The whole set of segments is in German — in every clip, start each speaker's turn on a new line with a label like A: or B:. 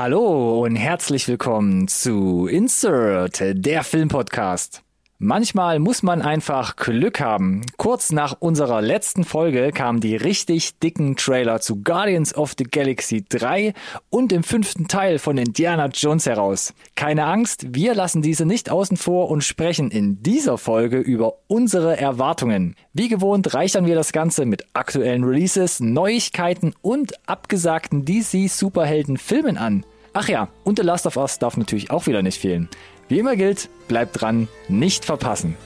A: Hallo und herzlich willkommen zu Insert, der Filmpodcast. Manchmal muss man einfach Glück haben. Kurz nach unserer letzten Folge kamen die richtig dicken Trailer zu Guardians of the Galaxy 3 und dem fünften Teil von Indiana Jones heraus. Keine Angst, wir lassen diese nicht außen vor und sprechen in dieser Folge über unsere Erwartungen. Wie gewohnt reichern wir das Ganze mit aktuellen Releases, Neuigkeiten und abgesagten DC Superhelden Filmen an. Ach ja, und The Last of Us darf natürlich auch wieder nicht fehlen. Wie immer gilt, bleibt dran, nicht verpassen.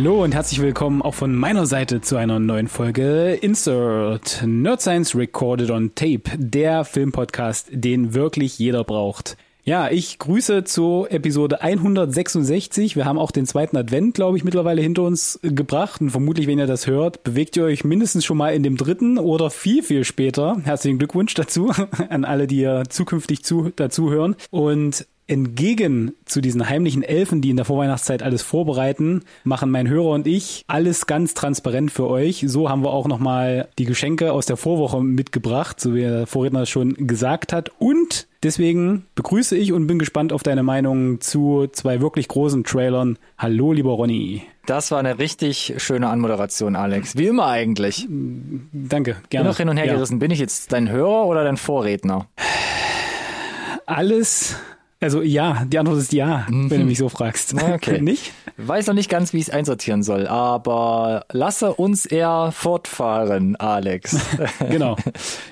B: Hallo und herzlich willkommen auch von meiner Seite zu einer neuen Folge Insert Nerd Science Recorded on Tape, der Filmpodcast, den wirklich jeder braucht. Ja, ich grüße zu Episode 166. Wir haben auch den zweiten Advent, glaube ich, mittlerweile hinter uns gebracht. Und vermutlich, wenn ihr das hört, bewegt ihr euch mindestens schon mal in dem dritten oder viel, viel später. Herzlichen Glückwunsch dazu an alle, die ihr zukünftig zu, dazu. Und entgegen zu diesen heimlichen Elfen, die in der Vorweihnachtszeit alles vorbereiten, machen mein Hörer und ich alles ganz transparent für euch. So haben wir auch nochmal die Geschenke aus der Vorwoche mitgebracht, so wie der Vorredner schon gesagt hat. Und deswegen begrüße ich und bin gespannt auf deine Meinung zu zwei wirklich großen Trailern. Hallo, lieber Ronny.
A: Das war eine richtig schöne Anmoderation, Alex. Wie immer eigentlich.
B: Danke, gerne.
A: Bin noch hin und her ja. gerissen. Bin ich jetzt dein Hörer oder dein Vorredner?
B: Alles also ja, die Antwort ist ja, mhm. wenn du mich so fragst.
A: Okay. nicht? Weiß noch nicht ganz, wie ich es einsortieren soll, aber lasse uns eher fortfahren, Alex.
B: genau.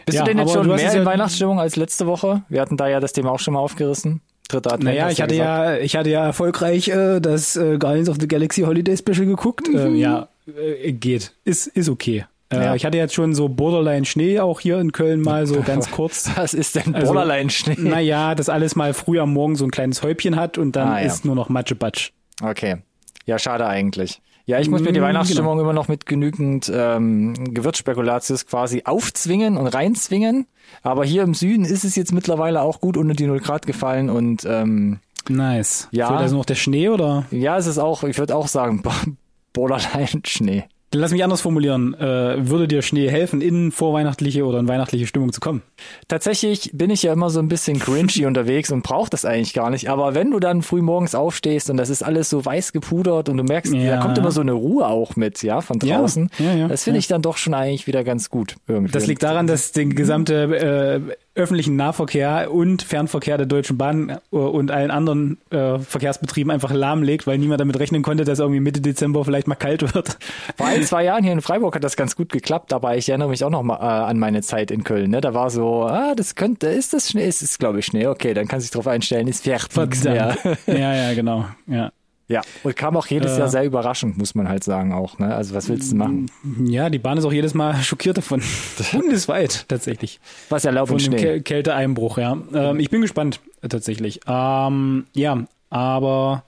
A: Bist ja, du denn jetzt schon mehr in ja Weihnachtsstimmung als letzte Woche? Wir hatten da ja das Thema auch schon mal aufgerissen.
B: Dritter Advent. Naja, ich hatte ja, ich hatte ja erfolgreich äh, das äh, Guardians of the Galaxy Holiday Special geguckt. Mhm. Ähm, ja, äh, geht. Ist, ist okay. Äh, ja. Ich hatte jetzt schon so Borderline Schnee auch hier in Köln mal so ganz kurz.
A: Was ist denn also, Borderline Schnee? Also,
B: naja, das alles mal früh am Morgen so ein kleines Häubchen hat und dann ah, ja. ist nur noch Matschebatsch.
A: Okay. Ja, schade eigentlich. Ja, ich muss mir die mm, Weihnachtsstimmung genau. immer noch mit genügend ähm, Gewürzspekulatius quasi aufzwingen und reinzwingen. Aber hier im Süden ist es jetzt mittlerweile auch gut unter die 0 Grad gefallen und ähm,
B: Nice. Ja. Fehlt also noch der Schnee oder?
A: Ja, es ist auch, ich würde auch sagen, Borderline Schnee.
B: Lass mich anders formulieren. Äh, würde dir Schnee helfen, in vorweihnachtliche oder in weihnachtliche Stimmung zu kommen?
A: Tatsächlich bin ich ja immer so ein bisschen cringy unterwegs und brauche das eigentlich gar nicht. Aber wenn du dann früh morgens aufstehst und das ist alles so weiß gepudert und du merkst, ja. da kommt immer so eine Ruhe auch mit, ja, von draußen. Ja, ja, das finde ich dann doch schon eigentlich wieder ganz gut. Irgendwie.
B: Das liegt daran, dass der gesamte äh, öffentlichen Nahverkehr und Fernverkehr der Deutschen Bahn äh, und allen anderen äh, Verkehrsbetrieben einfach lahmlegt, weil niemand damit rechnen konnte, dass irgendwie Mitte Dezember vielleicht mal kalt wird.
A: Vor ein, zwei Jahren hier in Freiburg hat das ganz gut geklappt, dabei ich erinnere mich auch noch mal äh, an meine Zeit in Köln. Ne? Da war so, ah, das könnte, ist das Schnee? Ist es, glaube ich, Schnee. Okay, dann kann sich drauf einstellen, ist fertig.
B: Ja. ja, ja, genau. Ja.
A: Ja, und kam auch jedes äh, Jahr sehr überraschend, muss man halt sagen auch. Ne? Also was willst du machen?
B: Ja, die Bahn ist auch jedes Mal schockiert davon. Bundesweit tatsächlich.
A: Was ja Lauf und Schnee.
B: Kä Kälteeinbruch, ja. Ähm, ich bin gespannt tatsächlich. Ähm, ja, aber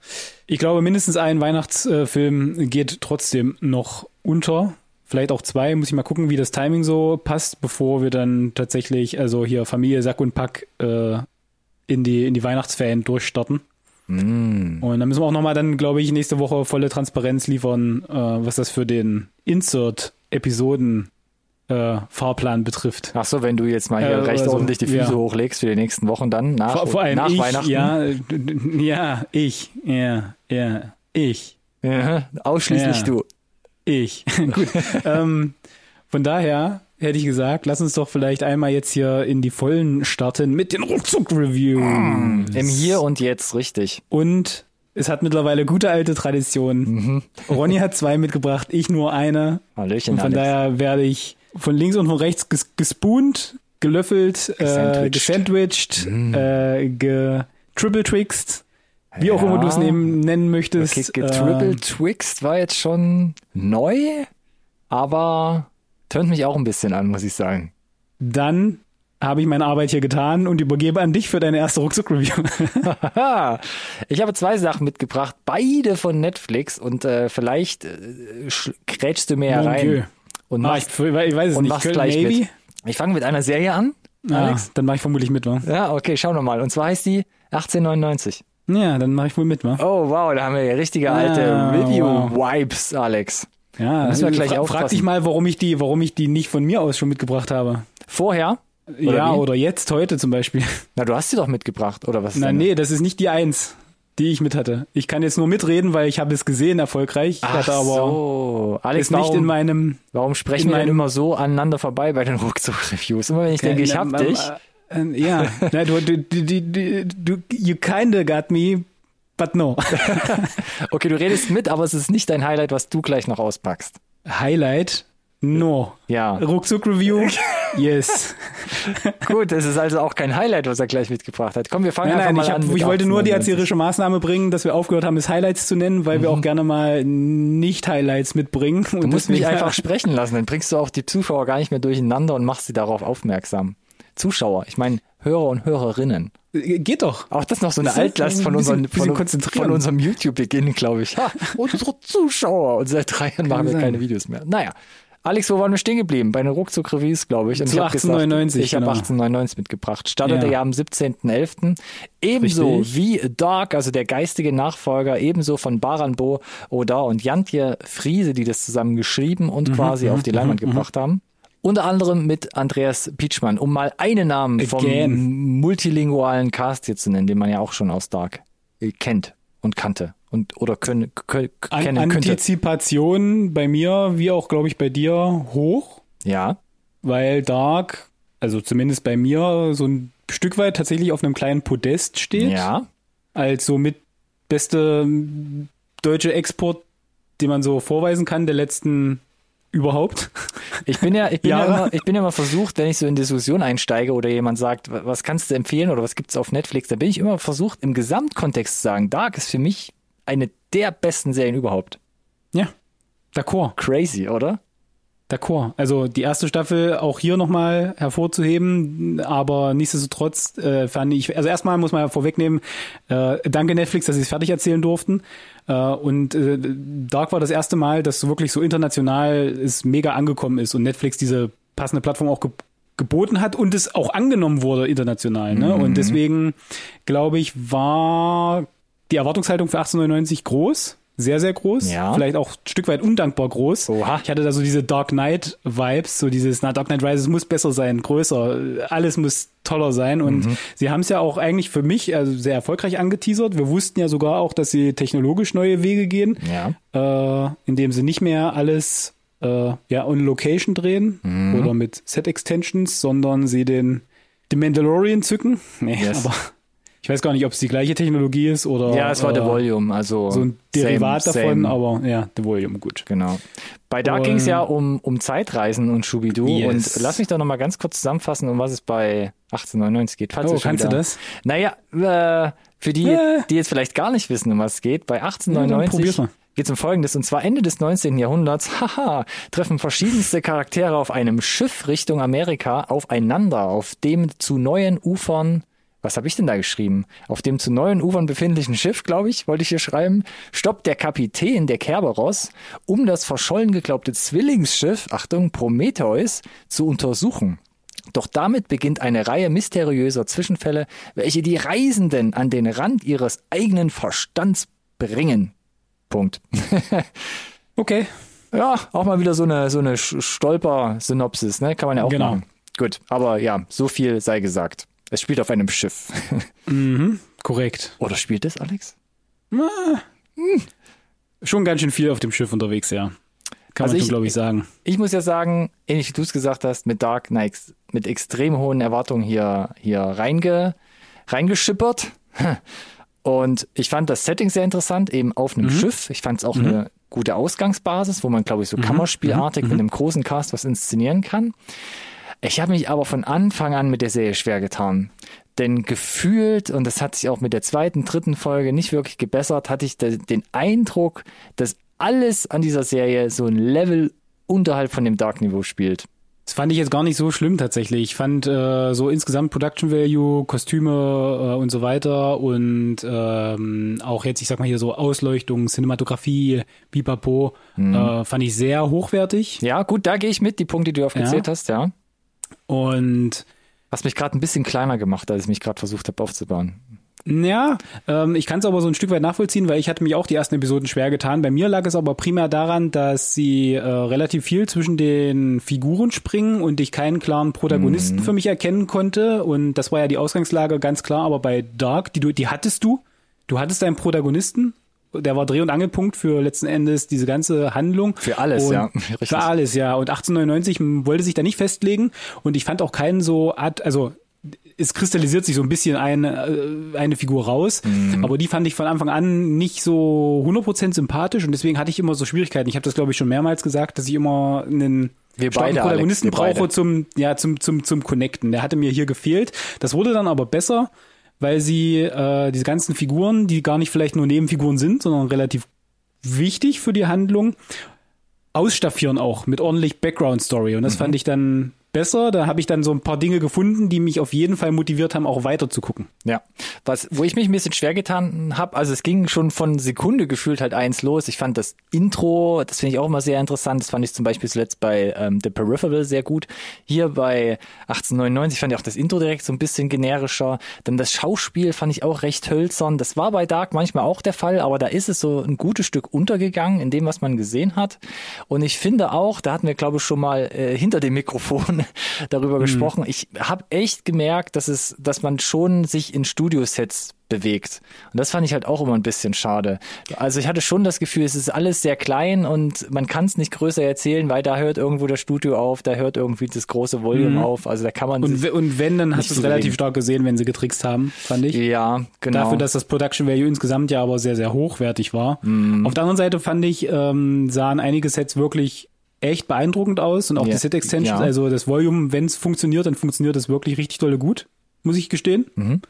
B: ich glaube, mindestens ein Weihnachtsfilm geht trotzdem noch unter. Vielleicht auch zwei, muss ich mal gucken, wie das Timing so passt, bevor wir dann tatsächlich, also hier Familie, Sack und Pack äh, in die, in die Weihnachtsferien durchstarten. Mm. Und dann müssen wir auch nochmal dann, glaube ich, nächste Woche volle Transparenz liefern, äh, was das für den Insert-Episoden äh, Fahrplan betrifft.
A: Ach so, wenn du jetzt mal hier äh, recht also, ordentlich die Füße ja. hochlegst für die nächsten Wochen dann nach,
B: vor, vor allem
A: nach
B: ich,
A: Weihnachten.
B: Ja, ja, ich, ja, ja, ich.
A: Ja, ausschließlich ja. du.
B: Ich. Gut. ähm, von daher hätte ich gesagt, lass uns doch vielleicht einmal jetzt hier in die Vollen starten mit den Ruckzuck-Reviews. Mm,
A: Im Hier und Jetzt, richtig.
B: Und es hat mittlerweile gute alte Tradition. Mhm. Ronny hat zwei mitgebracht, ich nur eine.
A: Hallöchen,
B: und von Alex. daher werde ich von links und von rechts ges gespoont, gelöffelt, gesandwiched, äh, gesandwiched mm. äh, getriple-twixt, wie ja. auch immer du es nennen möchtest.
A: Okay, getriple-twixt war jetzt schon neu, aber Tönt mich auch ein bisschen an, muss ich sagen.
B: Dann habe ich meine Arbeit hier getan und übergebe an dich für deine erste Ruckzuck-Review.
A: ich habe zwei Sachen mitgebracht, beide von Netflix und äh, vielleicht äh, grätschst du mir
B: Mon
A: rein.
B: Dieu.
A: Und
B: Ah,
A: machst,
B: ich, ich weiß es
A: und
B: nicht.
A: machst
B: Köln
A: gleich
B: Navy?
A: mit. Ich fange mit einer Serie an.
B: Ah,
A: Alex?
B: dann mache ich vermutlich mit, wa?
A: Ja, okay, schau noch mal. Und zwar heißt die 1899.
B: Ja, dann mache ich wohl mit, wa?
A: Oh, wow, da haben wir ja richtige alte
B: Ah,
A: Review-Vibes, Alex.
B: Ja,
A: müssen wir gleich
B: fra
A: aufpassen.
B: frag dich mal, warum ich die, warum ich die nicht von mir aus schon mitgebracht habe.
A: Vorher?
B: ja,
A: wie?
B: oder jetzt, heute zum Beispiel.
A: Na, du hast sie doch mitgebracht, oder was?
B: Na,
A: denn?
B: nee, das ist nicht die Eins, die ich mit hatte. Ich kann jetzt nur mitreden, weil ich habe es gesehen, erfolgreich. Ich
A: Ach
B: hatte aber
A: so. Alex,
B: ist nicht
A: warum,
B: in meinem.
A: warum sprechen wir denn immer so aneinander vorbei bei den Ruckzuck-Reviews? Immer wenn ich denke, ich hab dich.
B: Äh, äh, ja, Na, du, du, du, du, du, you kinda got me, but no.
A: Okay, du redest mit, aber es ist nicht dein Highlight, was du gleich noch auspackst.
B: Highlight, no.
A: Ja,
B: Ruckzuck-Review, yes.
A: gut, es ist also auch kein Highlight, was er gleich mitgebracht hat. Komm, wir fangen
B: Nein,
A: einfach
B: nein,
A: mal
B: ich,
A: an.
B: hab,
A: mit
B: ich wollte nur die
A: 1899.
B: erzieherische Maßnahme bringen, dass wir aufgehört haben, es Highlights zu nennen, weil wir auch gerne mal Nicht-Highlights mitbringen.
A: Du musst mich einfach sprechen lassen, dann bringst du auch die Zuschauer gar nicht mehr durcheinander und machst sie darauf aufmerksam. Zuschauer, ich meine Hörer und Hörerinnen.
B: Geht doch.
A: Auch das noch so eine
B: das
A: Altlast von,
B: bisschen-
A: unseren,
B: bisschen
A: von,
B: konzentrieren?
A: von unserem YouTube-Beginn, glaube ich. Ha, unsere Zuschauer. Und seit drei Jahren machen wir
B: sein.
A: keine Videos mehr. Naja. Alex, wo waren wir stehen geblieben? Bei den Ruckzuck-Reviews, glaube ich. Und
B: Zu
A: ich hab gesagt,
B: 1899,
A: Ich habe
B: genau.
A: 1899 mitgebracht. Startete
B: Ja.
A: ja, am 17.11. Ebenso
B: Richtig.
A: wie Dark, also der geistige Nachfolger, ebenso von Baranbo Oda und Jantje Friese, die das zusammen geschrieben
B: Mhm,
A: und quasi auf die Leinwand gebracht haben. Unter anderem mit Andreas Pietschmann, um mal einen Namen vom
B: Again.
A: multilingualen Cast hier zu nennen, den man ja auch schon aus Dark äh, kennt und kannte und oder können, können,
B: An
A: kennen könnte.
B: Antizipation bei mir, wie auch, glaube ich, bei dir, hoch,
A: Ja,
B: weil Dark, also zumindest bei mir, so ein Stück weit tatsächlich auf einem kleinen Podest steht.
A: ja.
B: Als so mit beste deutsche Export, den man so vorweisen kann, der letzten überhaupt.
A: Ich bin ja, ich bin ja
B: Jahre.
A: immer, ich bin ja immer versucht, wenn ich so in Diskussion einsteige oder jemand sagt, wa- was kannst du empfehlen oder was gibt's auf Netflix, dann bin ich immer versucht, im Gesamtkontext zu sagen, Dark ist für mich eine der besten Serien überhaupt.
B: Ja. D'accord.
A: Crazy, oder?
B: D'accord. Also die erste Staffel auch hier nochmal hervorzuheben, aber nichtsdestotrotz äh, fand ich, also erstmal muss man ja vorwegnehmen, äh, danke Netflix, dass sie es fertig erzählen durften. Äh, und äh, Dark war das erste Mal, dass so wirklich so international es mega angekommen ist und Netflix diese passende Plattform auch ge geboten hat und es auch angenommen wurde international. Ne? Und deswegen glaube ich, war die Erwartungshaltung für 1899 groß. Sehr, sehr groß.
A: Ja.
B: Vielleicht auch ein Stück weit undankbar groß.
A: Oha.
B: Ich hatte da so diese Dark Knight Vibes, so dieses, na, Dark Knight Rises muss besser sein, größer, alles muss toller sein. Und
A: Mhm.
B: sie haben es ja auch eigentlich für mich also sehr erfolgreich angeteasert. Wir wussten ja sogar auch, dass sie technologisch neue Wege gehen,
A: Ja.
B: äh, indem sie nicht mehr alles äh, ja on Location drehen
A: Mhm.
B: oder mit Set Extensions, sondern sie den, den Mandalorian zücken. Nee,
A: Yes.
B: aber ich weiß gar nicht, ob es die gleiche Technologie ist oder
A: Ja, es war The
B: äh,
A: Volume, also
B: so ein Derivat
A: same,
B: davon,
A: same.
B: aber ja, The Volume, gut.
A: Genau. Bei Dark ging es ja um, um Zeitreisen und Schubidu.
B: Yes.
A: Und lass mich doch nochmal ganz kurz zusammenfassen, um was es bei 1899 geht. Falls
B: Oh, kannst du
A: wieder-
B: das?
A: Naja, äh, für die,
B: Äh.
A: die jetzt vielleicht gar nicht wissen, um was es geht, bei
B: Ja, dann
A: 1899
B: probier's mal.
A: geht es um Folgendes. Und zwar Ende des 19. Jahrhunderts, haha, treffen verschiedenste Charaktere auf einem Schiff Richtung Amerika aufeinander, auf dem zu neuen Ufern was habe ich denn da geschrieben? Auf dem zu neuen Ufern befindlichen Schiff, glaube ich, wollte ich hier schreiben, stoppt der Kapitän der Kerberos, um das verschollen geglaubte Zwillingsschiff, Achtung, Prometheus, zu untersuchen. Doch damit beginnt eine Reihe mysteriöser Zwischenfälle, welche die Reisenden an den Rand ihres eigenen Verstands bringen. Punkt.
B: Okay.
A: Ja, auch mal wieder so eine, so eine Stolper-Synopsis, ne? Kann man ja auch
B: Genau.
A: machen. Gut, aber ja, so viel sei gesagt. Es spielt auf einem Schiff.
B: Korrekt.
A: Oder spielt es, Alex?
B: Schon ganz schön viel auf dem Schiff unterwegs, ja. Kann
A: Also
B: man
A: ich-
B: schon, glaube ich, sagen.
A: Ich muss ja sagen, ähnlich wie du es gesagt hast, mit Dark Knights, mit extrem hohen Erwartungen hier, hier reinge, reingeschippert. Und ich fand das Setting sehr interessant, eben auf einem Schiff. Ich fand es auch eine gute Ausgangsbasis, wo man, glaube ich, so Kammerspielartig mit einem großen Cast was inszenieren kann. Ich habe mich aber von Anfang an mit der Serie schwer getan. Denn gefühlt, und das hat sich auch mit der zweiten, dritten Folge nicht wirklich gebessert, hatte ich de- den Eindruck, dass alles an dieser Serie so ein Level unterhalb von dem Dark-Niveau spielt.
B: Das fand ich jetzt gar nicht so schlimm tatsächlich. Ich fand äh, so insgesamt Production Value, Kostüme äh, und so weiter und ähm, auch jetzt, ich sag mal hier so Ausleuchtung, Cinematografie, Bipapo, mhm. äh, fand ich sehr hochwertig.
A: Ja, gut, da gehe ich mit, die Punkte, die du aufgezählt ja. hast, ja.
B: Und
A: Hast mich gerade ein bisschen kleiner gemacht, als ich mich gerade versucht habe aufzubauen.
B: Ja, ähm, ich kann es aber so ein Stück weit nachvollziehen, weil ich hatte mich auch die ersten Episoden schwer getan. Bei mir lag es aber primär daran, dass sie äh, relativ viel zwischen den Figuren springen und ich keinen klaren Protagonisten mhm. für mich erkennen konnte. Und das war ja die Ausgangslage ganz klar. Aber bei Dark, die du, die hattest du. Du hattest einen Protagonisten der war Dreh- und Angelpunkt für letzten Endes diese ganze Handlung.
A: Für alles,
B: und
A: ja.
B: Richtig. Für alles, ja. Und 1899 wollte sich da nicht festlegen und ich fand auch keinen so Art, also es kristallisiert sich so ein bisschen eine, äh, eine Figur raus, mhm. aber die fand ich von Anfang an nicht so 100% sympathisch und deswegen hatte ich immer so Schwierigkeiten. Ich habe das glaube ich schon mehrmals gesagt, dass ich immer einen
A: wir beide,
B: Protagonisten
A: Alex, wir
B: brauche zum ja zum zum zum connecten. Der hatte mir hier gefehlt. Das wurde dann aber besser, weil sie äh, diese ganzen Figuren, die gar nicht vielleicht nur Nebenfiguren sind, sondern relativ wichtig für die Handlung, ausstaffieren auch mit ordentlich Background Story und das mhm. fand ich dann besser. Da habe ich dann so ein paar Dinge gefunden, die mich auf jeden Fall motiviert haben, auch weiter zu gucken.
A: Ja, was, wo ich mich ein bisschen schwer getan habe, also es ging schon von Sekunde gefühlt halt eins los. Ich fand das Intro, das finde ich auch immer sehr interessant. Das fand ich zum Beispiel zuletzt bei ähm, The Peripheral sehr gut. Hier bei 1899 fand ich auch das Intro direkt so ein bisschen generischer. Dann das Schauspiel fand ich auch recht hölzern. Das war bei Dark manchmal auch der Fall, aber da ist es so ein gutes Stück untergegangen in dem, was man gesehen hat. Und ich finde auch, da hatten wir glaube ich schon mal äh, hinter dem Mikrofon darüber mhm. gesprochen. Ich habe echt gemerkt, dass es, dass man schon sich in Studiosets bewegt. Und das fand ich halt auch immer ein bisschen schade. Also ich hatte schon das Gefühl, es ist alles sehr klein und man kann es nicht größer erzählen, weil da hört irgendwo das Studio auf, da hört irgendwie das große Volume mhm. auf. Also da kann man.
B: Und, und wenn, dann hast du es relativ stark gesehen, wenn sie getrickst haben, fand ich.
A: Ja, genau.
B: Dafür, dass das Production Value insgesamt ja aber sehr, sehr hochwertig war. Mhm. Auf der anderen Seite fand ich, ähm, sahen einige Sets wirklich echt beeindruckend aus und auch yeah. die Set Extensions, ja. also das Volume, wenn es funktioniert, dann funktioniert das wirklich richtig tolle gut, muss ich gestehen. Mhm.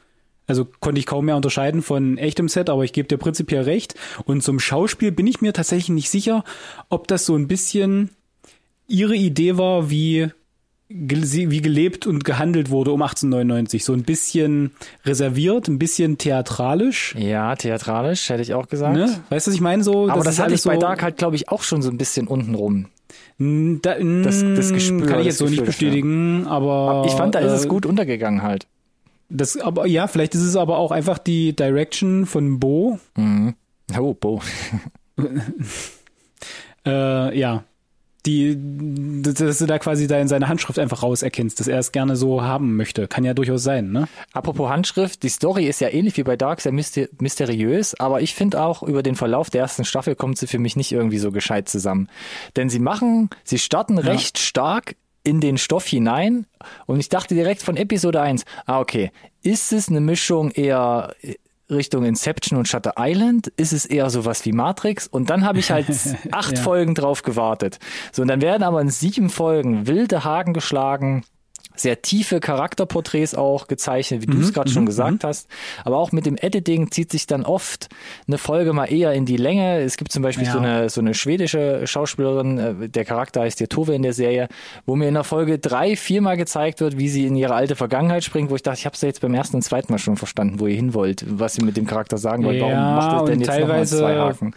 B: Also konnte ich kaum mehr unterscheiden von echtem Set, aber ich gebe dir prinzipiell recht. Und zum Schauspiel bin ich mir tatsächlich nicht sicher, ob das so ein bisschen ihre Idee war, wie wie gelebt und gehandelt wurde um 1899. So ein bisschen reserviert, ein bisschen theatralisch.
A: Ja, theatralisch, hätte ich auch gesagt.
B: Ne? Weißt du, was ich meine? So,
A: Aber das, das hatte ich bei so Dark halt, glaube ich, auch schon so ein bisschen untenrum.
B: Da, das, das Gespür, kann ich jetzt so nicht bestätigen, ja. aber
A: ich fand, da ist äh, es gut untergegangen halt.
B: Das, aber ja, vielleicht ist es aber auch einfach die Direction von Bo.
A: Mhm. Oh, Bo.
B: äh, ja, die, dass du da quasi da in seine Handschrift einfach rauserkennst, dass er es gerne so haben möchte. Kann ja durchaus sein, ne?
A: Apropos Handschrift, die Story ist ja ähnlich wie bei Dark, sehr mysteriös, aber ich finde auch, über den Verlauf der ersten Staffel kommt sie für mich nicht irgendwie so gescheit zusammen. Denn sie machen, sie starten ja. recht stark in den Stoff hinein und ich dachte direkt von Episode 1, ah okay, ist es eine Mischung eher Richtung Inception und Shutter Island ist es eher sowas wie Matrix und dann habe ich halt acht ja. Folgen drauf gewartet. So und dann werden aber in sieben Folgen wilde Haken geschlagen sehr tiefe Charakterporträts auch gezeichnet, wie du es mhm, gerade schon mhm, gesagt mhm. hast. Aber auch mit dem Editing zieht sich dann oft eine Folge mal eher in die Länge. Es gibt zum Beispiel ja. so eine so eine schwedische Schauspielerin, äh, der Charakter heißt der Tove in der Serie, wo mir in der Folge drei, viermal gezeigt wird, wie sie in ihre alte Vergangenheit springt, wo ich dachte, ich habe es ja jetzt beim ersten und zweiten Mal schon verstanden, wo ihr hin wollt, was sie mit dem Charakter sagen wollt. Warum
B: ja,
A: macht es denn jetzt
B: nochmal zwei Haken?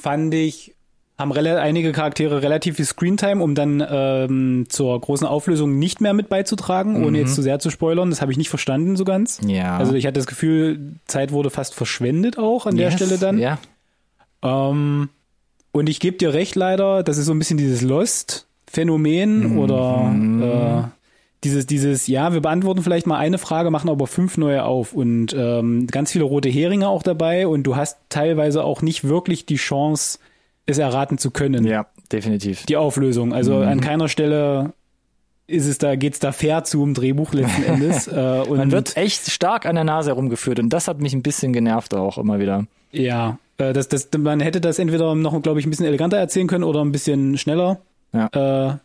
B: Fand ich haben einige Charaktere relativ viel Screentime, um dann ähm, zur großen Auflösung nicht mehr mit beizutragen, mhm. ohne jetzt zu sehr zu spoilern. Das habe ich nicht verstanden so ganz.
A: Ja.
B: Also ich hatte das Gefühl, Zeit wurde fast verschwendet auch an yes. der Stelle dann.
A: Ja.
B: Ähm, und ich gebe dir recht leider, das ist so ein bisschen dieses Lost-Phänomen mhm. oder äh, dieses, dieses, ja, wir beantworten vielleicht mal eine Frage, machen aber fünf neue auf und ähm, ganz viele rote Heringe auch dabei und du hast teilweise auch nicht wirklich die Chance, es erraten zu können.
A: Ja, definitiv.
B: Die Auflösung. Also mhm. an keiner Stelle ist es da, geht's da fair zu im Drehbuch letzten Endes.
A: äh, und Man wird echt stark an der Nase herumgeführt und das hat mich ein bisschen genervt auch immer wieder.
B: Ja, äh, das, das, man hätte das entweder noch, glaube ich, ein bisschen eleganter erzählen können oder ein bisschen schneller ja. äh,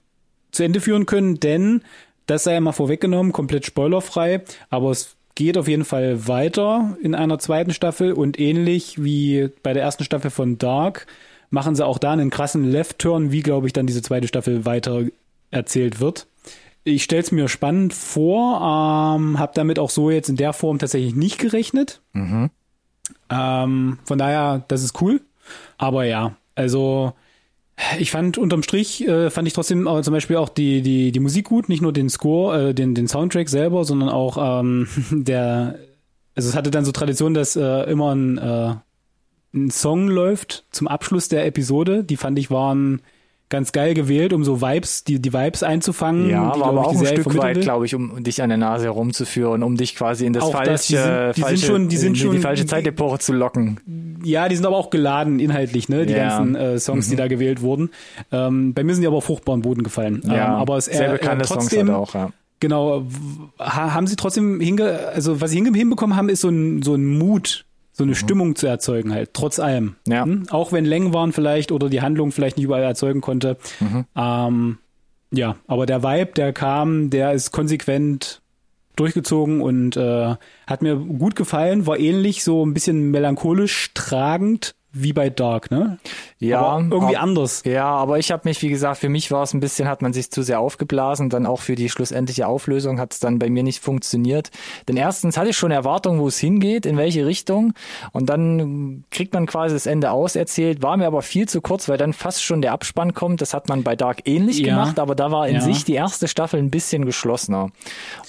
B: zu Ende führen können, denn das sei ja mal vorweggenommen, komplett spoilerfrei, aber es geht auf jeden Fall weiter in einer zweiten Staffel und ähnlich wie bei der ersten Staffel von Dark machen sie auch da einen krassen Left-Turn, wie, glaube ich, dann diese zweite Staffel weiter erzählt wird. Ich stelle es mir spannend vor, ähm, habe damit auch so jetzt in der Form tatsächlich nicht gerechnet.
A: Mhm.
B: Ähm, von daher, das ist cool. Aber ja, also ich fand unterm Strich äh, fand ich trotzdem äh, zum Beispiel auch die die die Musik gut, nicht nur den Score, äh, den den Soundtrack selber, sondern auch ähm, der. Also es hatte dann so Tradition, dass äh, immer ein, äh, ein Song läuft zum Abschluss der Episode. Die fand ich waren ganz geil gewählt, um so Vibes, die, die Vibes einzufangen.
A: Ja,
B: die,
A: aber, auch ein Stück weit, glaube ich, um dich an der Nase herumzuführen, um dich quasi in das
B: Auch
A: falsche,
B: das, die sind- die sind
A: falsche,
B: schon- die sind schon-
A: die falsche Zeitepoche zu locken.
B: Ja, die sind aber auch geladen inhaltlich, ne? Die
A: Ja.
B: ganzen äh, Songs, die da gewählt wurden. Ähm, bei mir sind die aber auf fruchtbaren Boden gefallen.
A: Ja,
B: ähm, aber es
A: sehr
B: äh,
A: bekannte
B: äh,
A: Songs
B: trotzdem,
A: halt auch, ja.
B: Genau, haben sie trotzdem hinge, also was sie hinbekommen haben, ist so ein so ein Mut, so eine Stimmung zu erzeugen halt, trotz allem.
A: Mhm. Ja.
B: Hm? Auch wenn Längen waren vielleicht oder die Handlung vielleicht nicht überall erzeugen konnte.
A: Mhm.
B: Ähm, ja, aber der Vibe, der kam, der ist konsequent durchgezogen und äh, hat mir gut gefallen, war ähnlich so ein bisschen melancholisch tragend wie bei Dark, ne?
A: Ja,
B: aber irgendwie
A: ab-
B: anders.
A: Ja, aber ich habe mich, wie gesagt, für mich war es ein bisschen, hat man sich zu sehr aufgeblasen. Dann auch für die schlussendliche Auflösung hat es dann bei mir nicht funktioniert. Denn erstens hatte ich schon Erwartungen, wo es hingeht, in welche Richtung. Und dann kriegt man quasi das Ende auserzählt. War mir aber viel zu kurz, weil dann fast schon der Abspann kommt. Das hat man bei Dark ähnlich
B: Ja.
A: gemacht, aber da war in
B: Ja.
A: sich die erste Staffel ein bisschen geschlossener.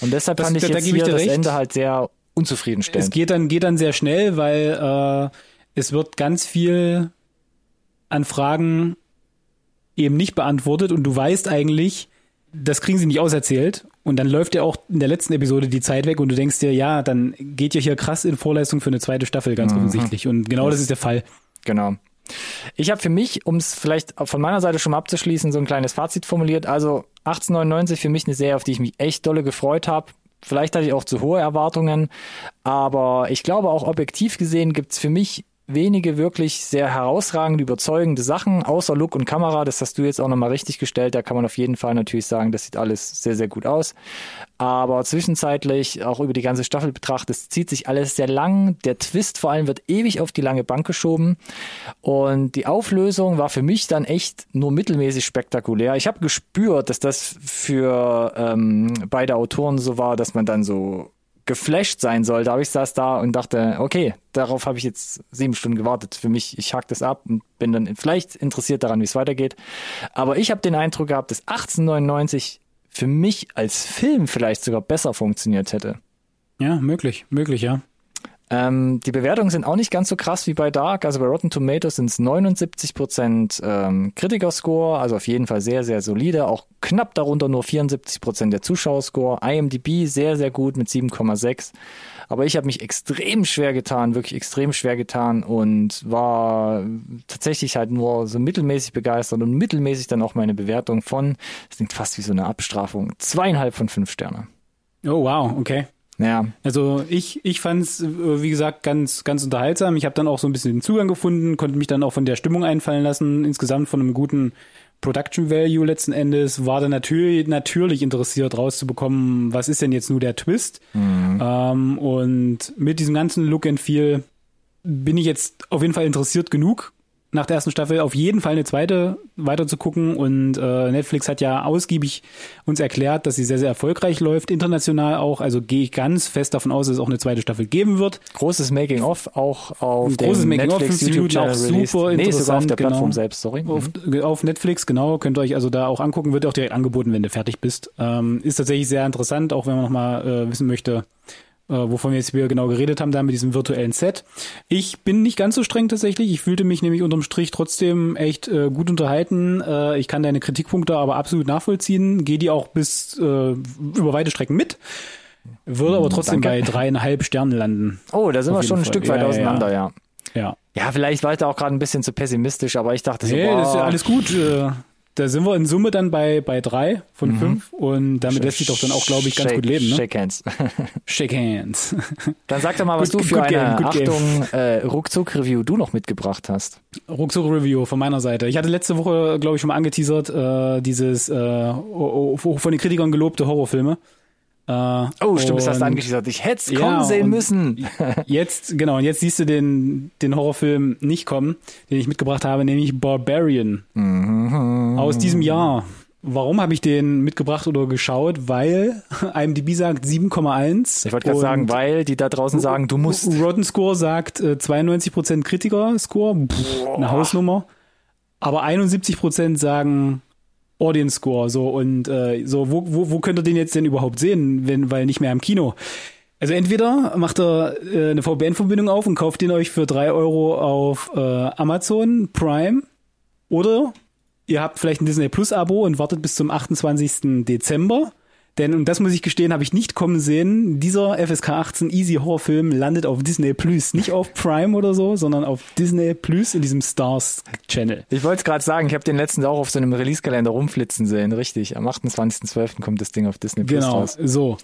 A: Und deshalb
B: Das-
A: fand ich
B: da- da
A: jetzt
B: ich
A: hier
B: dir
A: das
B: recht.
A: Ende halt sehr
B: Es
A: unzufriedenstellend.
B: geht dann, geht dann sehr schnell, weil äh, es wird ganz viel an Fragen eben nicht beantwortet und du weißt eigentlich, das kriegen sie nicht auserzählt. Und dann läuft ja auch in der letzten Episode die Zeit weg und du denkst dir, ja, dann geht ihr hier krass in Vorleistung für eine zweite Staffel, ganz offensichtlich. Und genau das ist der Fall.
A: Genau. Ich habe für mich, um es vielleicht von meiner Seite schon mal abzuschließen, so ein kleines Fazit formuliert. Also 1899 für mich eine Serie, auf die ich mich echt dolle gefreut habe. Vielleicht hatte ich auch zu hohe Erwartungen, aber ich glaube auch objektiv gesehen gibt's für mich wenige wirklich sehr herausragend überzeugende Sachen, außer Look und Kamera. Das hast du jetzt auch nochmal richtig gestellt. Da kann man auf jeden Fall natürlich sagen, das sieht alles sehr, sehr gut aus. Aber zwischenzeitlich, auch über die ganze Staffel betrachtet, es zieht sich alles sehr lang. Der Twist vor allem wird ewig auf die lange Bank geschoben. Und die Auflösung war für mich dann echt nur mittelmäßig spektakulär. Ich habe gespürt, dass das für ähm, beide Autoren so war, dass man dann so geflasht sein. Aber ich saß da und dachte, okay, darauf habe ich jetzt sieben Stunden gewartet. Für mich, ich hack das ab und bin dann vielleicht interessiert daran, wie es weitergeht. Aber ich habe den Eindruck gehabt, dass 1899 für mich als Film vielleicht sogar besser funktioniert hätte.
B: Ja, möglich, möglich, ja.
A: Ähm, die Bewertungen sind auch nicht ganz so krass wie bei Dark. Also bei Rotten Tomatoes sind es 79 Prozent ähm, Kritikerscore, also auf jeden Fall sehr, sehr solide. Auch knapp darunter nur 74 Prozent der Zuschauerscore. IMDb sehr, sehr gut mit 7,6. Aber ich habe mich extrem schwer getan, wirklich extrem schwer getan und war tatsächlich halt nur so mittelmäßig begeistert und mittelmäßig dann auch meine Bewertung von, das klingt fast wie so eine Abstrafung, zweieinhalb von fünf Sterne.
B: Oh, wow, okay.
A: Ja,
B: Also ich, ich fand es, wie gesagt, ganz, ganz unterhaltsam. Ich habe dann auch so ein bisschen den Zugang gefunden, konnte mich dann auch von der Stimmung einfallen lassen, insgesamt von einem guten Production Value letzten Endes, war dann natürlich, natürlich interessiert rauszubekommen, was ist denn jetzt nur der Twist. Ähm, und mit diesem ganzen Look and Feel bin ich jetzt auf jeden Fall interessiert genug, nach der ersten Staffel auf jeden Fall eine zweite weiter zu gucken. Und äh, Netflix hat ja ausgiebig uns erklärt, dass sie sehr, sehr erfolgreich läuft, international auch. Also gehe ich ganz fest davon aus, dass es auch eine zweite Staffel geben wird.
A: großes Making-of auch auf
B: großes Making-of,
A: Netflix
B: 50 Minuten,
A: YouTube-Channel
B: auch
A: released.
B: super
A: Nee, sogar auf
B: interessant,
A: der Plattform
B: genau.
A: selbst, sorry.
B: Auf,
A: Mhm.
B: auf Netflix, genau, könnt ihr euch also da auch angucken, wird auch direkt angeboten, wenn du fertig bist. Ähm, ist tatsächlich sehr interessant, auch wenn man nochmal äh, wissen möchte, äh, wovon wir jetzt wieder genau geredet haben, da mit diesem virtuellen Set. Ich bin nicht ganz so streng tatsächlich. Ich fühlte mich nämlich unterm Strich trotzdem echt äh, gut unterhalten. Äh, ich kann deine Kritikpunkte aber absolut nachvollziehen, gehe die auch bis äh, über weite Strecken mit. Würde aber trotzdem
A: danke.
B: bei dreieinhalb Sternen landen.
A: Oh, da sind wir schon ein
B: jeden
A: Stück
B: Fall.
A: weit
B: Ja, ja,
A: auseinander, ja.
B: Ja.
A: Ja, vielleicht war ich da auch gerade ein bisschen zu pessimistisch, aber ich dachte so,
B: Nee, das ist ja
A: boah,
B: alles gut. Da sind wir in Summe dann bei, bei drei
A: Mhm.
B: von fünf und damit lässt sich doch dann auch, glaube ich, ganz
A: shake,
B: gut leben. Ne?
A: Shake hands.
B: Shake hands.
A: Dann sag doch mal, was
B: Good-
A: du für eine
B: game.
A: Achtung äh, Ruckzuck-Review du noch mitgebracht hast.
B: Ruckzuck-Review von meiner Seite. Ich hatte letzte Woche, glaube ich, schon mal angeteasert, äh, dieses äh, von den Kritikern gelobte Horrorfilme. Äh,
A: Oh, stimmt, das hast du
B: und
A: angeteasert. Ich hätte es
B: Ja,
A: kommen sehen
B: und-
A: müssen.
B: Jetzt, genau, und jetzt siehst du den, den Horrorfilm nicht kommen, den ich mitgebracht habe, nämlich Barbarian.
A: Mhm.
B: Aus diesem Jahr. Warum habe ich den mitgebracht oder geschaut? Weil IMDb sagt 7,1.
A: Ich wollte gerade sagen, weil die da draußen sagen, du musst.
B: Rotten Score sagt äh, 92% Kritiker-Score, eine Hausnummer. Aber 71% sagen Audience Score, so und äh, so, wo, wo, wo könnt ihr den jetzt denn überhaupt sehen, wenn, weil nicht mehr im Kino? Also entweder macht er äh, eine VPN-Verbindung auf und kauft den euch für drei Euro auf äh, Amazon Prime oder ihr habt vielleicht ein Disney Plus Abo und wartet bis zum 28. Dezember. Denn, und das muss ich gestehen, habe ich nicht kommen sehen, dieser FSK 18 Easy Horrorfilm landet auf Disney Plus. Nicht auf Prime oder so, sondern auf Disney Plus in diesem Stars Channel.
A: Ich wollte es gerade sagen, ich habe den letztens auch auf so einem Release-Kalender rumflitzen sehen. Richtig, am 28.12. kommt das Ding auf Disney Plus
B: Genau,
A: raus.
B: so.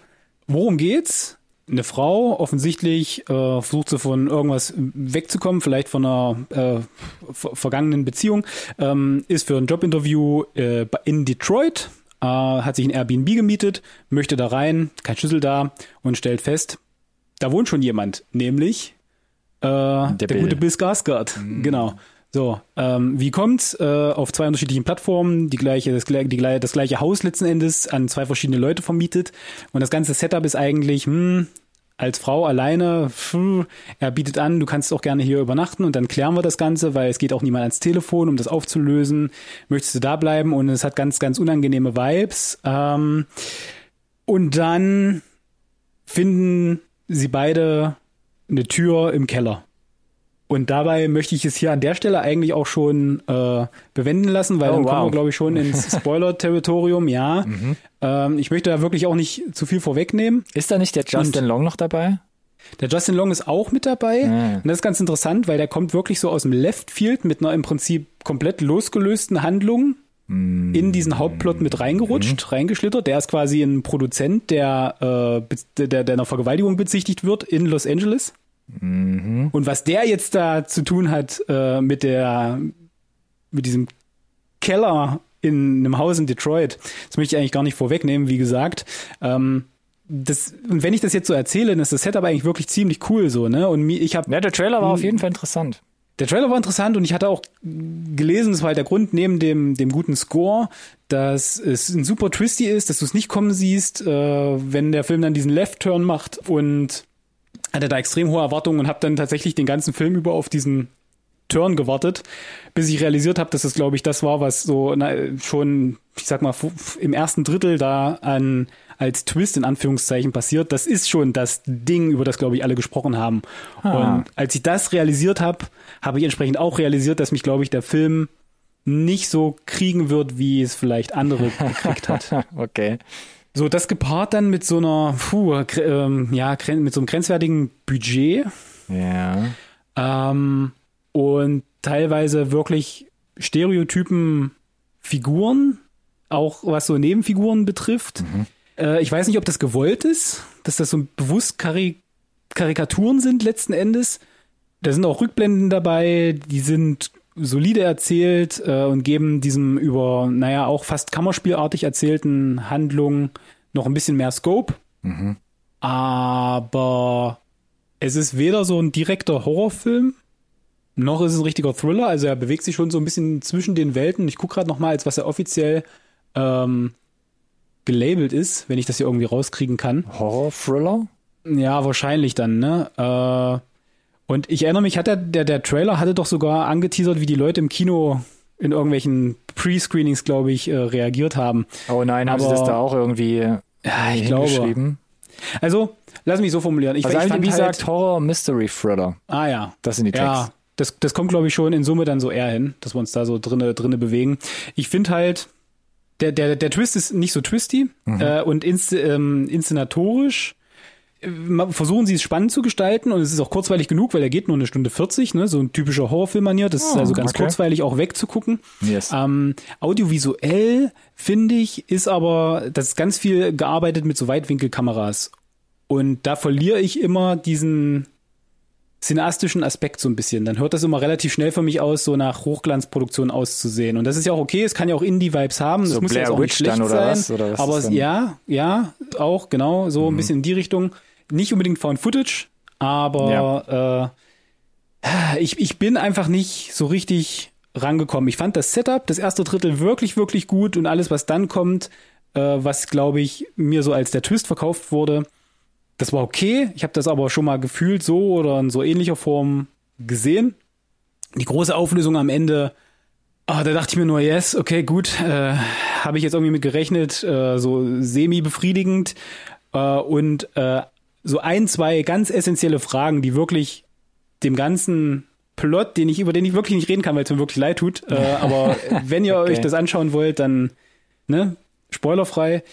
B: Worum geht's? Eine Frau, offensichtlich äh, versucht sie von irgendwas wegzukommen, vielleicht von einer äh, ver vergangenen Beziehung, ähm, ist für ein Jobinterview äh, in Detroit, äh, hat sich ein Airbnb gemietet, möchte da rein, kein Schlüssel da und stellt fest, da wohnt schon jemand, nämlich äh, der,
A: Bill.
B: gute Bill Skarsgård. Genau. So, ähm, wie kommt's? Äh, auf zwei unterschiedlichen Plattformen, die gleiche, das, gleiche- die, das gleiche Haus letzten Endes an zwei verschiedene Leute vermietet. Und das ganze Setup ist eigentlich, hm, als Frau alleine, pff, er bietet an, du kannst auch gerne hier übernachten und dann klären wir das Ganze, weil es geht auch niemand ans Telefon, um das aufzulösen. Möchtest du da bleiben? Und es hat ganz, ganz unangenehme Vibes. Ähm, und dann finden sie beide eine Tür im Keller. Und dabei möchte ich es hier an der Stelle eigentlich auch schon äh, bewenden lassen, weil
A: Oh,
B: dann
A: wow.
B: kommen wir, glaube ich, schon ins Spoiler-Territorium, ja. Ähm, ich möchte da wirklich auch nicht zu viel vorwegnehmen.
A: Ist da nicht der Justin Long noch dabei?
B: Der Justin Long ist auch mit dabei.
A: Ah.
B: Und das ist ganz interessant, weil der kommt wirklich so aus dem Left Field mit einer im Prinzip komplett losgelösten Handlung in diesen Hauptplot mit reingerutscht, reingeschlittert. Der ist quasi ein Produzent, der, äh, der, der einer Vergewaltigung bezichtigt wird in Los Angeles. Und was der jetzt da zu tun hat äh, mit der, mit diesem Keller in einem Haus in Detroit, das möchte ich eigentlich gar nicht vorwegnehmen, wie gesagt. Ähm, das, und wenn ich das jetzt so erzähle, dann ist das Setup eigentlich wirklich ziemlich cool so, ne? Und ich habe
A: Ja, der Trailer war auf jeden Fall interessant.
B: der Trailer war interessant und ich hatte auch gelesen, das war halt der Grund neben dem, dem guten Score, dass es ein super Twisty ist, dass du es nicht kommen siehst, äh, wenn der Film dann diesen Left-Turn macht und hatte da extrem hohe Erwartungen und habe dann tatsächlich den ganzen Film über auf diesen Turn gewartet, bis ich realisiert habe, dass das, glaube ich, das war, was so na, schon, ich sag mal, im ersten Drittel da an als Twist in Anführungszeichen passiert. Das ist schon das Ding, über das, glaube ich, alle gesprochen haben.
A: Ah.
B: Und als ich das realisiert habe, habe ich entsprechend auch realisiert, dass mich, glaube ich, der Film nicht so kriegen wird, wie es vielleicht andere gekriegt hat.
A: okay.
B: So, das gepaart dann mit so einer, puh, ähm, ja, mit so einem grenzwertigen Budget
A: Ja.
B: ähm, und teilweise wirklich Stereotypen Figuren, auch was so Nebenfiguren betrifft. Äh, ich weiß nicht, ob das gewollt ist, dass das so bewusst Kari Karikaturen sind letzten Endes. Da sind auch Rückblenden dabei, die sind solide erzählt äh, und geben diesem über, naja, auch fast kammerspielartig erzählten Handlung noch ein bisschen mehr Scope. Aber es ist weder so ein direkter Horrorfilm, noch ist es ein richtiger Thriller. Also er bewegt sich schon so ein bisschen zwischen den Welten. Ich gucke gerade noch mal, als was er offiziell ähm, gelabelt ist, wenn ich das hier irgendwie rauskriegen kann.
A: Horror-Thriller?
B: Ja, wahrscheinlich dann, ne? Äh, und ich erinnere mich, hat der, der, der Trailer hatte doch sogar angeteasert, wie die Leute im Kino in irgendwelchen Pre-Screenings, glaube ich, äh, reagiert haben.
A: Oh nein, haben sie
B: Aber-
A: das da auch irgendwie
B: Ja, ich glaube. Also, lass mich so formulieren. Ich,
A: Also
B: ich fand
A: IMDb
B: halt,
A: sagt Horror-Mystery-Thriller.
B: ah ja,
A: Das sind die
B: ja,
A: Tags.
B: das, das kommt, glaube ich, schon in Summe dann so eher hin, dass wir uns da so drinne, drinne bewegen. Ich finde halt, der, der, der Twist ist nicht so twisty äh, und inst, ähm, inszenatorisch versuchen sie es spannend zu gestalten und es ist auch kurzweilig genug, weil er geht nur eine Stunde 40, ne, so ein typischer Horrorfilm-Manier, das ist
A: Oh,
B: also ganz
A: okay.
B: kurzweilig auch wegzugucken.
A: Yes.
B: Ähm, audiovisuell, finde ich, ist aber, das ist ganz viel gearbeitet mit so Weitwinkelkameras. Und da verliere ich immer diesen cineastischen Aspekt so ein bisschen. Dann hört das immer relativ schnell für mich aus, so nach Hochglanzproduktion auszusehen. Und das ist ja auch okay, es kann ja auch Indie-Vibes haben. Das
A: So
B: muss ja jetzt
A: Blair
B: auch nicht schlecht
A: dann oder
B: sein.
A: was? Oder was
B: aber
A: ist? Mhm.
B: ja, ja, auch, genau, so ein bisschen in die Richtung. Nicht unbedingt Found Footage, aber äh, ich, ich bin einfach nicht so richtig rangekommen. Ich fand das Setup, das erste Drittel wirklich, wirklich gut und alles, was dann kommt, äh, was, glaube ich, mir so als der Twist verkauft wurde, das war okay. Ich habe das aber schon mal gefühlt so oder in so ähnlicher Form gesehen. Die große Auflösung am Ende, ah, da dachte ich mir nur, yes, okay, gut, äh, habe ich jetzt irgendwie mit gerechnet, äh, so semi-befriedigend äh, und äh, so ein, zwei ganz essentielle Fragen, die wirklich dem ganzen Plot, den ich über den ich wirklich nicht reden kann, weil es mir wirklich leid tut. Äh, aber wenn ihr okay. euch das anschauen wollt, dann ne, spoilerfrei.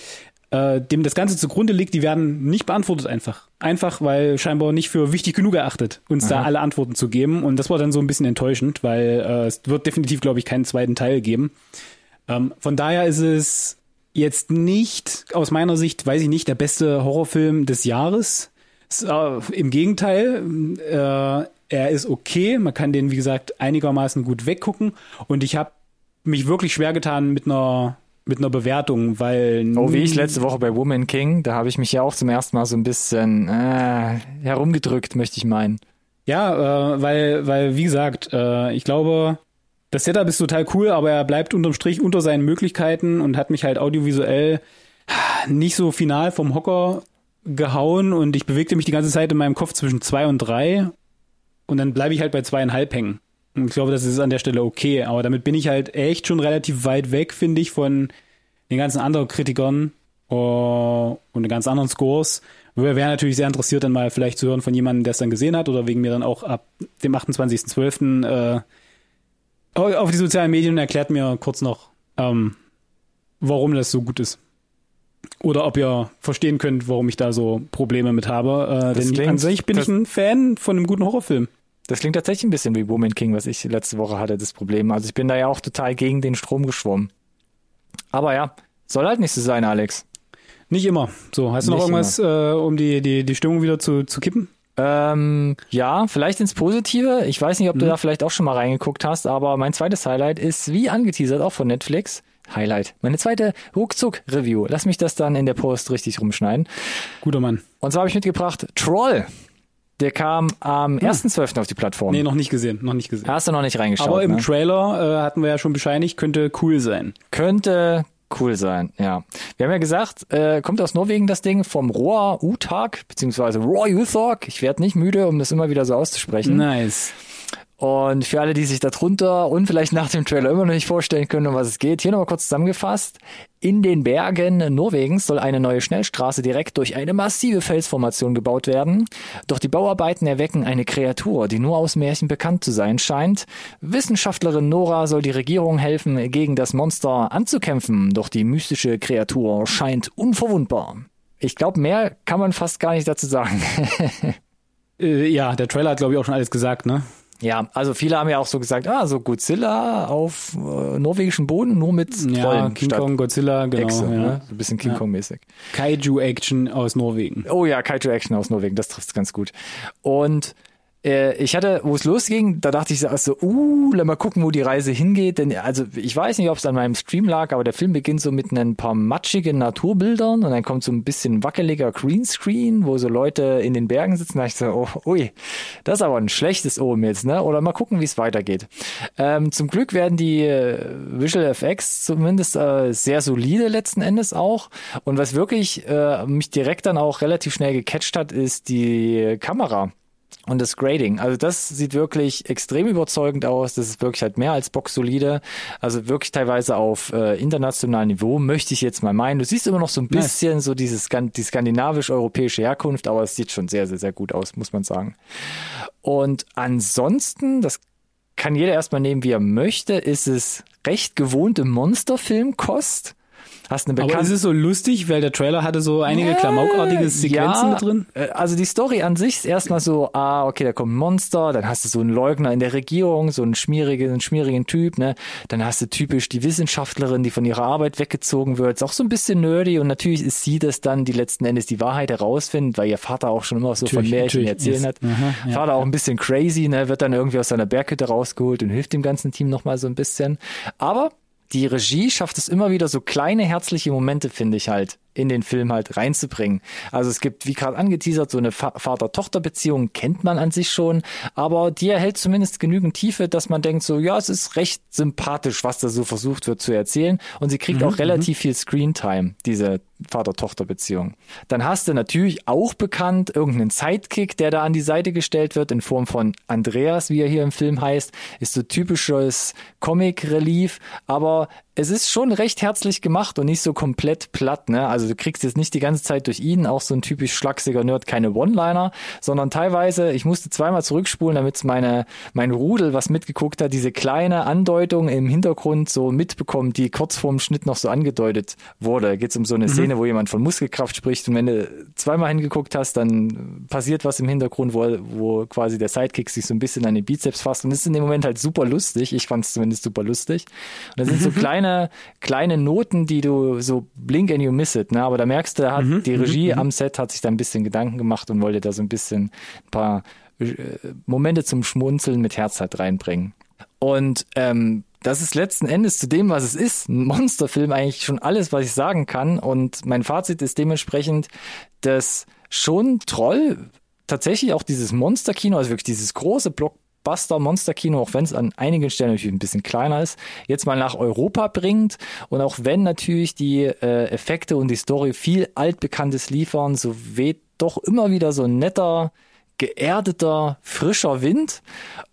B: Äh, dem das Ganze zugrunde liegt, die werden nicht beantwortet einfach. Einfach, weil scheinbar nicht für wichtig genug erachtet, uns Aha. da alle Antworten zu geben. Und das war dann so ein bisschen enttäuschend, weil äh, es wird definitiv, glaube ich, keinen zweiten Teil geben. Ähm, von daher ist es jetzt nicht, aus meiner Sicht, weiß ich nicht, der beste Horrorfilm des Jahres. Äh, Im Gegenteil, äh, er ist okay. Man kann den, wie gesagt, einigermaßen gut weggucken. Und ich habe mich wirklich schwer getan mit einer mit einer Bewertung, weil
A: oh wie ich letzte Woche bei Woman King, da habe ich mich ja auch zum ersten Mal so ein bisschen äh, herumgedrückt, möchte ich meinen.
B: Ja, äh, weil weil wie gesagt, äh, ich glaube, das Setup ist total cool, aber er bleibt unterm Strich unter seinen Möglichkeiten und hat mich halt audiovisuell nicht so final vom Hocker gehauen und ich bewegte mich die ganze Zeit in meinem Kopf zwischen zwei und drei und dann bleibe ich halt bei zweieinhalb hängen. Und ich glaube, das ist an der Stelle okay. Aber damit bin ich halt echt schon relativ weit weg, finde ich, von den ganzen anderen Kritikern uh, und den ganz anderen Scores. Wir wären natürlich sehr interessiert, dann mal vielleicht zu hören von jemandem, der es dann gesehen hat oder wegen mir dann auch ab dem 28.12. Äh, auf die sozialen Medien erklärt mir kurz noch, ähm, warum das so gut ist. Oder ob ihr verstehen könnt, warum ich da so Probleme mit habe. Äh, denn klingt, an sich bin ich ein Fan von einem guten Horrorfilm.
A: Das klingt tatsächlich ein bisschen wie Woman King, was ich letzte Woche hatte, das Problem. Also ich bin da ja auch total gegen den Strom geschwommen. Aber ja, soll halt nicht so sein, Alex.
B: Nicht immer. So, hast du noch irgendwas, äh, um die, die, die Stimmung wieder zu, zu kippen?
A: Ähm, ja, vielleicht ins Positive. Ich weiß nicht, ob mhm. du da vielleicht auch schon mal reingeguckt hast, aber mein zweites Highlight ist, wie angeteasert, auch von Netflix. Highlight. Meine zweite Ruckzuck-Review. Lass mich das dann in der Post richtig rumschneiden.
B: Guter Mann.
A: Und zwar habe ich mitgebracht Troll. Der kam am hm. 1.12. auf die Plattform.
B: Nee, noch nicht gesehen, noch nicht gesehen.
A: Hast du noch nicht reingeschaut?
B: Aber im ne? Trailer äh, hatten wir ja schon bescheinigt, könnte cool sein.
A: Könnte cool sein, ja. Wir haben ja gesagt, äh, kommt aus Norwegen das Ding vom Roar Utag, beziehungsweise Roar Uthog. Ich werde nicht müde, um das immer wieder so auszusprechen.
B: Nice.
A: Und für alle, die sich darunter und vielleicht nach dem Trailer immer noch nicht vorstellen können, um was es geht, hier nochmal kurz zusammengefasst. In den Bergen Norwegens soll eine neue Schnellstraße direkt durch eine massive Felsformation gebaut werden. Doch die Bauarbeiten erwecken eine Kreatur, die nur aus Märchen bekannt zu sein scheint. Wissenschaftlerin Nora soll die Regierung helfen, gegen das Monster anzukämpfen, doch die mystische Kreatur scheint unverwundbar. Ich glaube, mehr kann man fast gar nicht dazu sagen.
B: äh, ja, der Trailer hat, glaube ich, auch schon alles gesagt, ne?
A: Ja, also viele haben ja auch so gesagt, ah, so Godzilla auf äh, norwegischem Boden, nur mit
B: ja, King Kong, Godzilla, genau. Echse, ja.
A: ne? So ein bisschen King ja. Kong-mäßig.
B: Kaiju-Action aus Norwegen.
A: Oh ja, Kaiju-Action aus Norwegen, das trifft ganz gut. Und äh, ich hatte, wo es losging, da dachte ich so, also, uh, lass mal gucken, wo die Reise hingeht. Denn also ich weiß nicht, ob es an meinem Stream lag, aber der Film beginnt so mit ein paar matschigen Naturbildern und dann kommt so ein bisschen wackeliger Greenscreen, wo so Leute in den Bergen sitzen. Da ich so, oh, ui, das ist aber ein schlechtes Oben jetzt, ne? Oder mal gucken, wie es weitergeht. Ähm, zum Glück werden die äh, Visual FX zumindest äh, sehr solide letzten Endes auch. Und was wirklich äh, mich direkt dann auch relativ schnell gecatcht hat, ist die Kamera und das Grading. Also das sieht wirklich extrem überzeugend aus. Das ist wirklich halt mehr als boxsolide. Also wirklich teilweise auf äh, internationalem Niveau, möchte ich jetzt mal meinen. Du siehst immer noch so ein bisschen nice. so dieses, die skandinavisch-europäische Herkunft, aber es sieht schon sehr, sehr, sehr gut aus, muss man sagen. Und ansonsten, das kann jeder erstmal nehmen, wie er möchte, ist es recht gewohnte Monsterfilmkost hast eine
B: bekannte. Aber ist es so lustig, weil der Trailer hatte so einige äh, klamaukartige Sequenzen
A: ja,
B: mit drin?
A: Äh, also die Story an sich ist erstmal so, ah, okay, da kommt ein Monster, dann hast du so einen Leugner in der Regierung, so einen schmierigen, einen schmierigen Typ, ne? Dann hast du typisch die Wissenschaftlerin, die von ihrer Arbeit weggezogen wird, ist auch so ein bisschen nerdy und natürlich ist sie das dann, die letzten Endes die Wahrheit herausfindet, weil ihr Vater auch schon immer so natürlich, von Märchen erzählen ist. hat. Aha, ja, Vater auch ein bisschen crazy, ne? Wird dann irgendwie aus seiner Berghütte rausgeholt und hilft dem ganzen Team nochmal so ein bisschen. Aber die Regie schafft es immer wieder so kleine herzliche Momente, finde ich halt, in den Film halt reinzubringen. Also es gibt, wie gerade angeteasert, so eine Vater-Tochter-Beziehung kennt man an sich schon, aber die erhält zumindest genügend Tiefe, dass man denkt so, ja, es ist recht sympathisch, was da so versucht wird zu erzählen und sie kriegt mhm, auch relativ mhm. viel Screentime, diese Vater-Tochter-Beziehung. Dann hast du natürlich auch bekannt irgendeinen Sidekick, der da an die Seite gestellt wird in Form von Andreas, wie er hier im Film heißt, ist so typisches Comic-Relief, aber es ist schon recht herzlich gemacht und nicht so komplett platt, ne? Also du kriegst jetzt nicht die ganze Zeit durch ihn, auch so ein typisch schlachsiger Nerd, keine One-Liner, sondern teilweise, ich musste zweimal zurückspulen, damit meine, mein Rudel, was mitgeguckt hat, diese kleine Andeutung im Hintergrund so mitbekommt, die kurz vorm Schnitt noch so angedeutet wurde. Geht's um so eine mhm. Szene, wo jemand von Muskelkraft spricht und wenn du zweimal hingeguckt hast, dann passiert was im Hintergrund, wo, wo quasi der Sidekick sich so ein bisschen an den Bizeps fasst und das ist in dem Moment halt super lustig. Ich fand es zumindest super lustig. Und da sind so kleine kleine, kleine Noten, die du so blink and you miss it, ne? Aber da merkst du, hat, mhm, die mhm, Regie mhm. am Set hat sich da ein bisschen Gedanken gemacht und wollte da so ein bisschen ein paar äh, Momente zum Schmunzeln mit Herz halt reinbringen. Und ähm, das ist letzten Endes zu dem, was es ist, ein Monsterfilm eigentlich schon alles, was ich sagen kann. Und mein Fazit ist dementsprechend, dass schon Troll tatsächlich auch dieses Monsterkino, also wirklich dieses große Block Blockbuster Monsterkino, auch wenn es an einigen Stellen natürlich ein bisschen kleiner ist, jetzt mal nach Europa bringt und auch wenn natürlich die äh, Effekte und die Story viel altbekanntes liefern, so weht doch immer wieder so ein netter, geerdeter, frischer Wind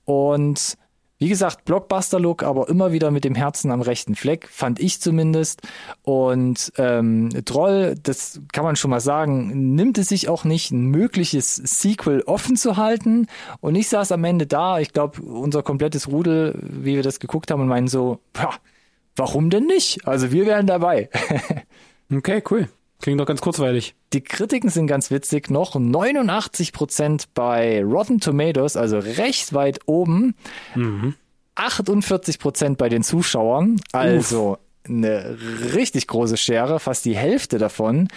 A: und wie gesagt, Blockbuster-Look, aber immer wieder mit dem Herzen am rechten Fleck, fand ich zumindest. Und ähm, Troll, das kann man schon mal sagen, nimmt es sich auch nicht, ein mögliches Sequel offen zu halten. Und ich saß am Ende da, ich glaube, unser komplettes Rudel, wie wir das geguckt haben, und meinen so, warum denn nicht? Also wir wären dabei.
B: okay, cool. Klingt doch ganz kurzweilig.
A: Die Kritiken sind ganz witzig noch. 89% bei Rotten Tomatoes, also recht weit oben. Mhm. 48% bei den Zuschauern. Also Uff. eine richtig große Schere, fast die Hälfte davon.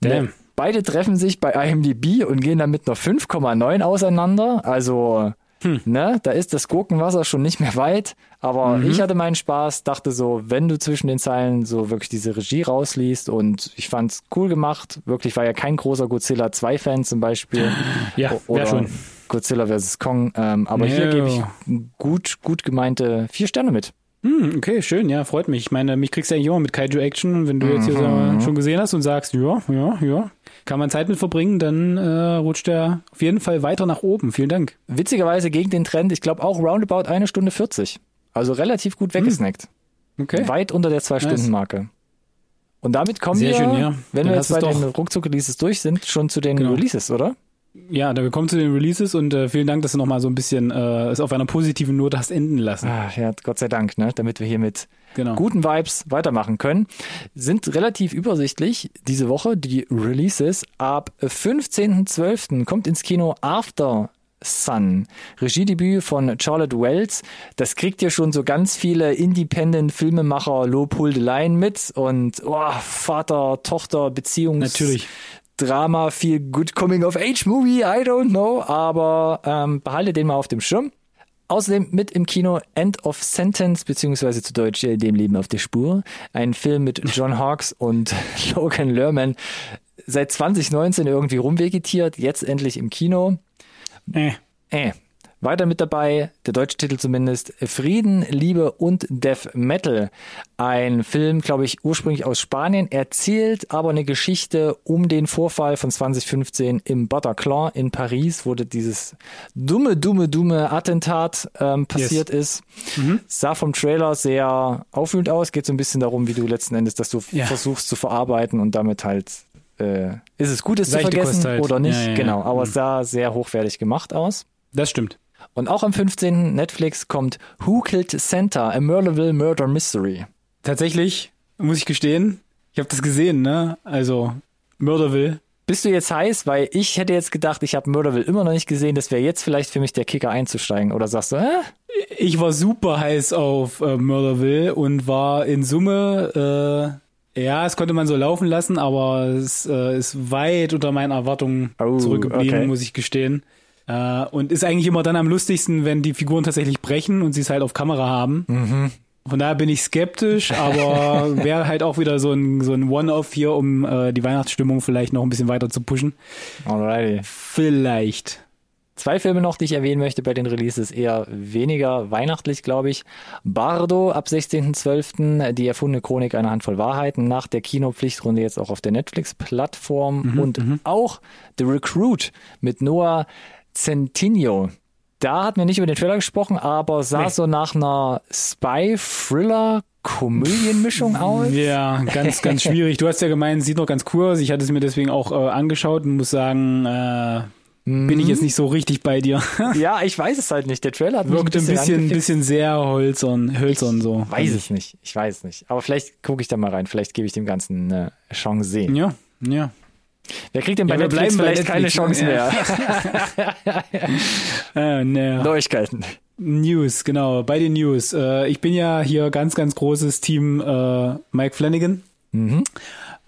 A: Damn. Beide treffen sich bei IMDb und gehen damit noch 5,9 auseinander. Also hm. Ne? Da ist das Gurkenwasser schon nicht mehr weit, aber mhm. ich hatte meinen Spaß, dachte so, wenn du zwischen den Zeilen so wirklich diese Regie rausliest und ich fand's cool gemacht, wirklich war ja kein großer Godzilla 2 Fan zum Beispiel.
B: Ja, oder schon.
A: Godzilla vs. Kong, ähm, aber no. hier gebe ich gut, gut gemeinte vier Sterne mit.
B: Hm, okay, schön, ja, freut mich. Ich meine, mich kriegst du ja immer mit Kaiju Action, wenn du mhm. jetzt hier so mhm. schon gesehen hast und sagst, ja, ja, ja, kann man Zeit mit verbringen, dann äh, rutscht er auf jeden Fall weiter nach oben. Vielen Dank.
A: Witzigerweise gegen den Trend, ich glaube auch roundabout eine Stunde 40. Also relativ gut weggesnackt. Hm. Okay. Weit unter der Zwei-Stunden-Marke. Nice. Und damit kommen Sehr wir, schön, ja. wenn dann wir jetzt bei den Ruckzuck-Releases durch sind, schon zu den genau. Releases, oder?
B: Ja, da wir kommen zu den Releases und äh, vielen Dank, dass du nochmal so ein bisschen äh, es auf einer positiven Note hast enden lassen.
A: Ah, ja, Gott sei Dank, ne? Damit wir hier mit genau. guten Vibes weitermachen können. Sind relativ übersichtlich diese Woche die Releases. Ab 15.12. kommt ins Kino After Sun. Regiedebüt von Charlotte Wells. Das kriegt ja schon so ganz viele Independent-Filmemacher Lobhuldeleien mit und oh, Vater-Tochter-Beziehungs
B: Natürlich.
A: Drama, viel Good Coming of Age Movie, I don't know, aber ähm, behalte den mal auf dem Schirm. Außerdem mit im Kino End of Sentence, beziehungsweise zu Deutsch äh, Dem Leben auf der Spur. Ein Film mit John Hawkes und Logan Lerman. Seit 2019 irgendwie rumvegetiert, jetzt endlich im Kino. Äh. Äh. Weiter mit dabei, der deutsche Titel zumindest, Frieden, Liebe und Death Metal. Ein Film, glaube ich, ursprünglich aus Spanien, erzählt aber eine Geschichte um den Vorfall von 2015 im Bataclan in Paris, wo dieses dumme, dumme, dumme Attentat ähm, passiert yes. ist. Mhm. Sah vom Trailer sehr aufwühlend aus, geht so ein bisschen darum, wie du letzten Endes das du ja. versuchst zu verarbeiten und damit halt äh, ist es gut, es zu vergessen halt. oder nicht. Ja, ja, genau, aber mhm. es sah sehr hochwertig gemacht aus.
B: Das stimmt.
A: Und auch am 15. Netflix kommt Who Killed Santa? A Murderville Murder Mystery.
B: Tatsächlich, muss ich gestehen, ich habe das gesehen, ne? Also Murderville.
A: Bist du jetzt heiß? Weil ich hätte jetzt gedacht, ich habe Murderville immer noch nicht gesehen. Das wäre jetzt vielleicht für mich der Kicker einzusteigen. Oder sagst du, hä?
B: Ich war super heiß auf äh, Murderville und war in Summe, äh, ja, es konnte man so laufen lassen, aber es äh, ist weit unter meinen Erwartungen oh, zurückgeblieben, okay. muss ich gestehen. Äh, und ist eigentlich immer dann am lustigsten, wenn die Figuren tatsächlich brechen und sie es halt auf Kamera haben. Mhm. Von daher bin ich skeptisch, aber wäre halt auch wieder so ein, so ein One-Off hier, um äh, die Weihnachtsstimmung vielleicht noch ein bisschen weiter zu pushen.
A: Alrighty.
B: Vielleicht.
A: Zwei Filme noch, die ich erwähnen möchte bei den Releases, eher weniger weihnachtlich, glaube ich. Bardo ab 16.12., die erfundene Chronik einer Handvoll Wahrheiten, nach der Kinopflichtrunde jetzt auch auf der Netflix-Plattform. Und auch The Recruit mit Noah Centineo. Da hatten wir nicht über den Trailer gesprochen, aber sah
B: Nee.
A: so nach einer Spy-Thriller-Komödienmischung aus.
B: Ja, ganz, ganz schwierig. Du hast ja gemeint, sieht noch ganz cool aus. Ich hatte es mir deswegen auch äh, angeschaut und muss sagen, äh, bin ich jetzt nicht so richtig bei dir.
A: Ja, ich weiß es halt nicht. Der Trailer hat mich
B: Wirkt ein bisschen, ein
A: angefixt.
B: bisschen sehr holzern, hölzern so.
A: Weiß es nicht. Ich weiß es nicht. Aber vielleicht gucke ich da mal rein. Vielleicht gebe ich dem Ganzen eine Chance sehen.
B: Ja, ja.
A: Wer kriegt denn bei
B: Ja,
A: Netflix
B: bleiben bei
A: vielleicht keine
B: Netflix.
A: Chance mehr?
B: Äh, ne.
A: Neuigkeiten.
B: News, genau, bei den News. Äh, ich bin ja hier ganz, ganz großes Team äh, Mike Flanagan.
A: Mhm.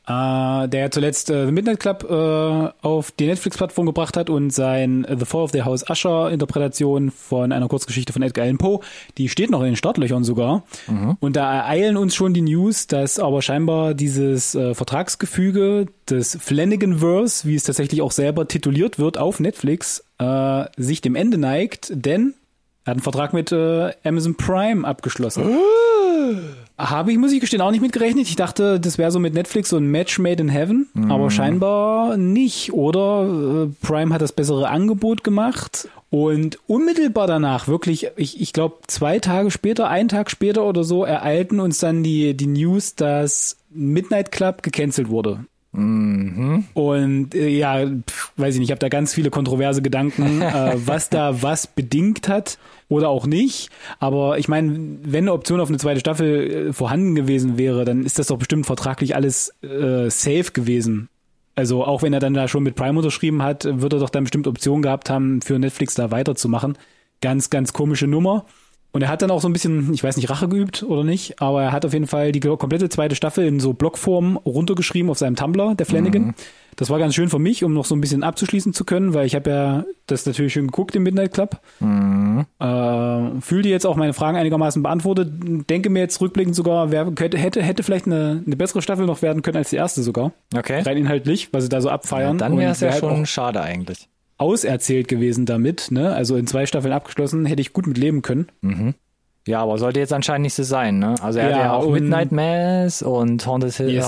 B: Äh, der zuletzt äh, The Midnight Club äh, auf die Netflix-Plattform gebracht hat und sein The Fall of the House Usher Interpretation von einer Kurzgeschichte von Edgar Allan Poe, die steht noch in den Startlöchern sogar. Und da ereilen uns schon die News, dass aber scheinbar dieses äh, Vertragsgefüge des Flanagan-Verse, wie es tatsächlich auch selber tituliert wird auf Netflix, äh, sich dem Ende neigt, denn er hat einen Vertrag mit äh, Amazon Prime abgeschlossen. Habe ich, muss ich gestehen, auch nicht mitgerechnet. Ich dachte, das wäre so mit Netflix so ein Match made in heaven, aber scheinbar nicht, oder? Äh, Prime hat das bessere Angebot gemacht und unmittelbar danach, wirklich, ich, ich glaube, zwei Tage später, einen Tag später oder so, ereilten uns dann die, die News, dass Midnight Club gecancelt wurde. Und äh, ja, pf, weiß ich nicht, ich habe da ganz viele kontroverse Gedanken, äh, was da was bedingt hat oder auch nicht. Aber ich meine, wenn eine Option auf eine zweite Staffel äh, vorhanden gewesen wäre, dann ist das doch bestimmt vertraglich alles äh, safe gewesen. Also auch wenn er dann da schon mit Prime unterschrieben hat, wird er doch dann bestimmt Optionen gehabt haben, für Netflix da weiterzumachen. Ganz, ganz komische Nummer. Und er hat dann auch so ein bisschen, ich weiß nicht, Rache geübt oder nicht, aber er hat auf jeden Fall die komplette zweite Staffel in so Blockform runtergeschrieben auf seinem Tumblr, der Flanagan. Das war ganz schön für mich, um noch so ein bisschen abzuschließen zu können, weil ich habe ja das natürlich schon geguckt im Midnight Club. Äh, fühlte jetzt auch meine Fragen einigermaßen beantwortet. Denke mir jetzt rückblickend sogar, wer, hätte, hätte, hätte vielleicht eine, eine bessere Staffel noch werden können als die erste sogar.
A: Okay.
B: Rein inhaltlich, was sie da so abfeiern.
A: Dann wäre es ja
B: wär halt
A: schon schade eigentlich.
B: auserzählt gewesen damit, ne? Also in zwei Staffeln abgeschlossen, hätte ich gut mit leben können.
A: Ja, aber sollte jetzt anscheinend nicht so sein, ne? Also er
B: Ja,
A: hat ja auch Midnight Mass und Haunted Hill,
B: Yes.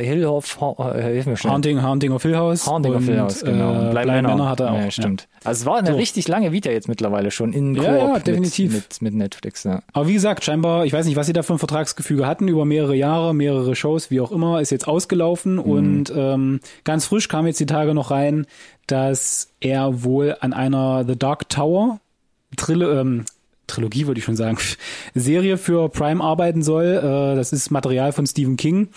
A: Hillhoff, ha äh, hilf mir schnell.
B: Haunting, Haunting of Hill House.
A: Haunting of Hill House, genau.
B: Äh,
A: Und
B: Bleib Männer. hat er auch.
A: Ja, stimmt. Also es war eine
B: So.
A: richtig lange Vita jetzt mittlerweile schon in
B: Ja,
A: Koop
B: ja,
A: mit-
B: definitiv.
A: Mit, mit Netflix, ja.
B: Aber wie gesagt, scheinbar, ich weiß nicht, was sie da für ein Vertragsgefüge hatten, über mehrere Jahre, mehrere Shows, wie auch immer, ist jetzt ausgelaufen und ähm, ganz frisch kam jetzt die Tage noch rein, dass er wohl an einer The Dark Tower Trilo ähm, Trilogie würde ich schon sagen, Serie für Prime arbeiten soll. Äh, das ist Material von Stephen King,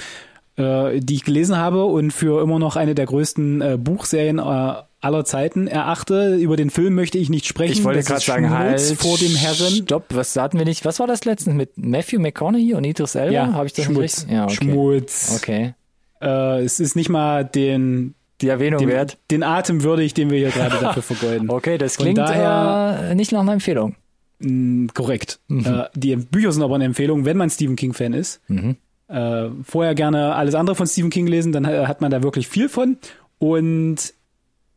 B: äh, die ich gelesen habe und für immer noch eine der größten äh, Buchserien aller Zeiten erachte. Über den Film möchte ich nicht sprechen.
A: Ich wollte gerade sagen,
B: Schmutz
A: halt,
B: vor dem Herren.
A: Stopp, was hatten wir nicht? Was war das letztens mit Matthew McConaughey und Idris Elba?
B: Ja,
A: habe ich das
B: Schmutz.
A: richtig? Ja, okay.
B: Schmutz.
A: Okay.
B: Äh, es ist nicht mal den,
A: Die Erwähnung
B: den,
A: wert.
B: den Atem würdig, den wir hier gerade dafür vergeuden.
A: Okay, das
B: Von
A: klingt
B: daher-
A: äh, nicht nach einer Empfehlung.
B: Mm, korrekt.
A: Mhm.
B: Äh, die Bücher sind aber eine Empfehlung, wenn man Stephen King-Fan ist.
A: Mhm.
B: Äh, vorher gerne alles andere von Stephen King lesen, dann äh, hat man da wirklich viel von. Und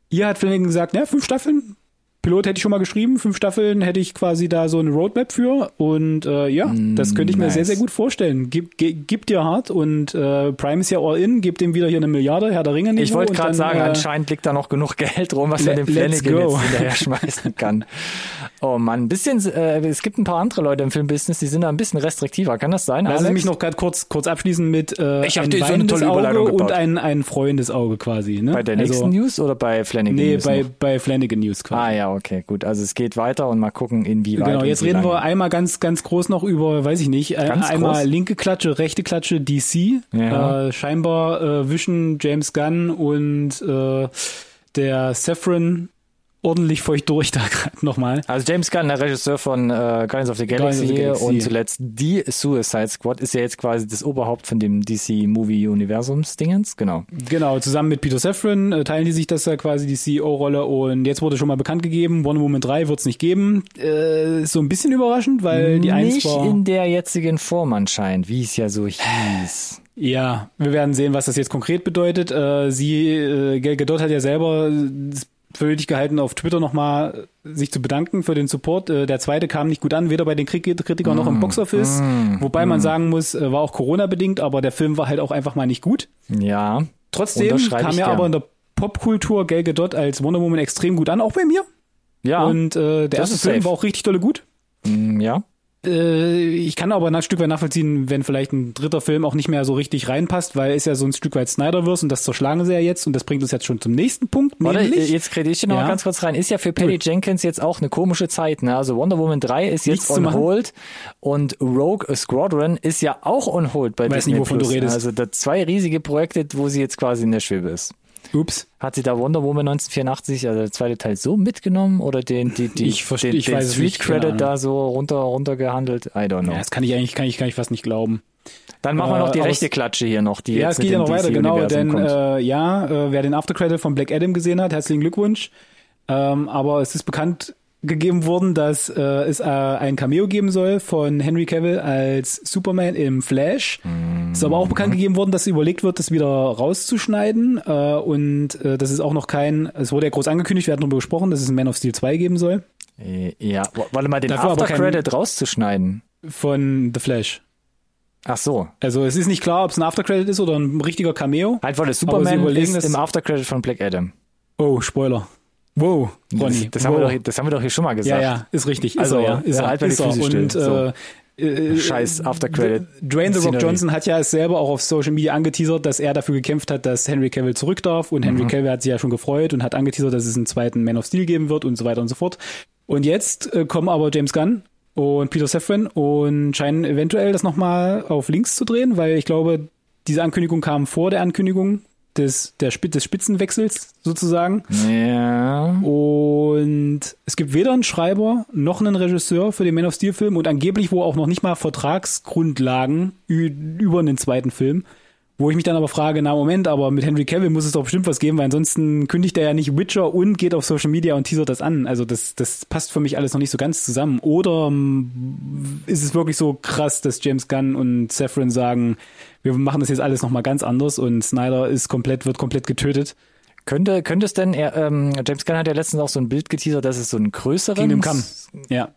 B: ihr hat Flanagan gesagt, ja, fünf Staffeln. Pilot hätte ich schon mal geschrieben, fünf Staffeln hätte ich quasi da so eine Roadmap für und äh, ja, das könnte ich mir
A: nice.
B: sehr, sehr gut vorstellen. Gib, ge, gib dir hart und äh, Prime ist ja all in, gebt ihm wieder hier eine Milliarde, Herr der Ringe
A: Ich wollte gerade sagen,
B: äh,
A: anscheinend liegt da noch genug Geld rum, was
B: let-
A: dem Flanagan jetzt hinterher schmeißen kann. Oh Mann, ein bisschen, äh, es gibt ein paar andere Leute im Filmbusiness, die sind da ein bisschen restriktiver. Kann das sein,
B: Lassen Sie
A: Alex?
B: mich noch gerade kurz, kurz abschließen mit äh,
A: Ich hab
B: ein
A: so eine tolle Überleitung
B: Auge
A: gebaut.
B: und ein, ein freuendes Auge quasi. Ne?
A: bei der
B: also,
A: nächsten News oder bei Flanagan
B: Nee,
A: News
B: bei,
A: noch?
B: bei Flanagan News quasi.
A: Ah ja, okay, gut. Also es geht weiter und mal gucken, inwieweit.
B: Genau, jetzt reden wir einmal ganz, ganz groß noch über, weiß ich nicht, äh,
A: Ganz
B: einmal
A: groß?
B: linke Klatsche, rechte Klatsche, DC.
A: Ja.
B: Äh, scheinbar äh, wischen James Gunn und äh, der Saffron ordentlich feucht durch da gerade nochmal.
A: Also James Gunn, der Regisseur von äh, Guardians of the Galaxy,
B: of the Galaxy.
A: und zuletzt die Suicide Squad ist ja jetzt quasi das Oberhaupt von dem DC Movie Universums Dingens, genau.
B: Genau, zusammen mit Peter Safran äh, teilen die sich das ja quasi die CEO-Rolle und jetzt wurde schon mal bekannt gegeben, Wonder Woman 3 wird es nicht geben. Äh, ist so ein bisschen überraschend, weil die eins
A: Nicht
B: war...
A: in der jetzigen Form anscheinend, wie es ja so hieß.
B: Ja, wir werden sehen, was das jetzt konkret bedeutet. Äh, sie, äh, Gal Gadot hat ja selber für nötig gehalten, auf Twitter nochmal sich zu bedanken für den Support. Äh, der zweite kam nicht gut an, weder bei den Krit- Kritikern noch im Boxoffice. Wobei man sagen muss, äh, war auch Corona-bedingt, aber der Film war halt auch einfach mal nicht gut.
A: Ja.
B: Trotzdem kam
A: gern.
B: aber in der Popkultur Gal Gadot als Wonder Woman extrem gut an, auch bei mir.
A: Ja.
B: Und äh, der
A: das
B: erste Film
A: safe.
B: war auch richtig tolle gut.
A: Mm, ja.
B: Äh, ich kann aber ein Stück weit nachvollziehen, wenn vielleicht ein dritter Film auch nicht mehr so richtig reinpasst, weil ist ja so ein Stück weit Snyderverse und das zerschlagen sie ja jetzt und das bringt uns jetzt schon zum nächsten Punkt,
A: Warte,
B: nämlich
A: jetzt kriege ich noch
B: Ja.
A: mal ganz kurz rein. Ist ja für Patty Jenkins jetzt auch eine komische Zeit. Ne? Also Wonder Woman 3 ist jetzt
B: Nichts
A: on hold und Rogue Squadron ist ja auch on hold bei
B: Weiß
A: Disney
B: nicht, wovon du
A: Plus.
B: redest.
A: Also da zwei riesige Projekte, wo sie jetzt quasi in der Schwebe ist.
B: Ups,
A: Hat sie da Wonder Woman 1984, also der zweite Teil, so mitgenommen oder den, die, die,
B: Ich verste-
A: den,
B: ich
A: den
B: weiß
A: Street
B: nicht,
A: Credit
B: Ahnung.
A: da so runter, runter gehandelt? I don't know.
B: ja, das kann ich eigentlich kann ich kann ich fast nicht glauben.
A: Dann machen wir noch die
B: äh,
A: rechte Klatsche hier noch, die
B: Ja,
A: jetzt
B: es geht ja noch weiter, genau, denn äh, ja, äh, wer den Aftercredit von Black Adam gesehen hat, herzlichen Glückwunsch. Ähm, aber es ist bekannt gegeben worden, dass äh, es äh, ein Cameo geben soll von Henry Cavill als Superman im Flash. Es ist aber auch bekannt gegeben worden, dass überlegt wird, das wieder rauszuschneiden. Äh, und äh, das ist auch noch kein, es wurde ja groß angekündigt, wir hatten darüber gesprochen, dass es ein Man of Steel 2 geben soll.
A: Äh, ja, warte mal, den After-Credit rauszuschneiden.
B: Von The Flash.
A: Ach so.
B: Also es ist nicht klar, ob es ein Aftercredit ist oder ein richtiger Cameo.
A: Halt, weil
B: sie
A: Superman ist
B: das-
A: im After-Credit von Black Adam.
B: Oh, Spoiler. Wow, Ronny.
A: Das, das, haben wir
B: wow.
A: doch, das haben wir doch hier schon mal gesagt.
B: Ja, ja, ist richtig. Ist
A: Also,
B: er, ja. Ist er,
A: halt die
B: ist er.
A: Füße.
B: Und
A: So.
B: äh, äh,
A: Scheiß After-Credit.
B: Dwayne The Rock
A: Scenery.
B: Johnson hat ja selber auch auf Social Media angeteasert, dass er dafür gekämpft hat, dass Henry Cavill zurück darf. Und
A: Mhm.
B: Henry Cavill hat sich ja schon gefreut und hat angeteasert, dass es einen zweiten Man of Steel geben wird und so weiter und so fort. Und jetzt äh, kommen aber James Gunn und Peter Safran und scheinen eventuell das nochmal auf links zu drehen, weil ich glaube, diese Ankündigung kam vor der Ankündigung des, der, des Spitzenwechsels sozusagen.
A: Ja.
B: Und es gibt weder einen Schreiber noch einen Regisseur für den Man of Steel Film und angeblich wo auch noch nicht mal Vertragsgrundlagen über einen zweiten Film. Wo ich mich dann aber frage, na Moment, aber mit Henry Cavill muss es doch bestimmt was geben, weil ansonsten kündigt er ja nicht Witcher und geht auf Social Media und teasert das an. Also das, das passt für mich alles noch nicht so ganz zusammen. Oder ist es wirklich so krass, dass James Gunn und Safran sagen, wir machen das jetzt alles nochmal ganz anders und Snyder ist komplett, wird komplett getötet.
A: Könnte, könnte es denn, er, ähm, James Gunn hat ja letztens auch so ein Bild geteasert, dass es so einen größeren.
B: Kingdom Come. Ja.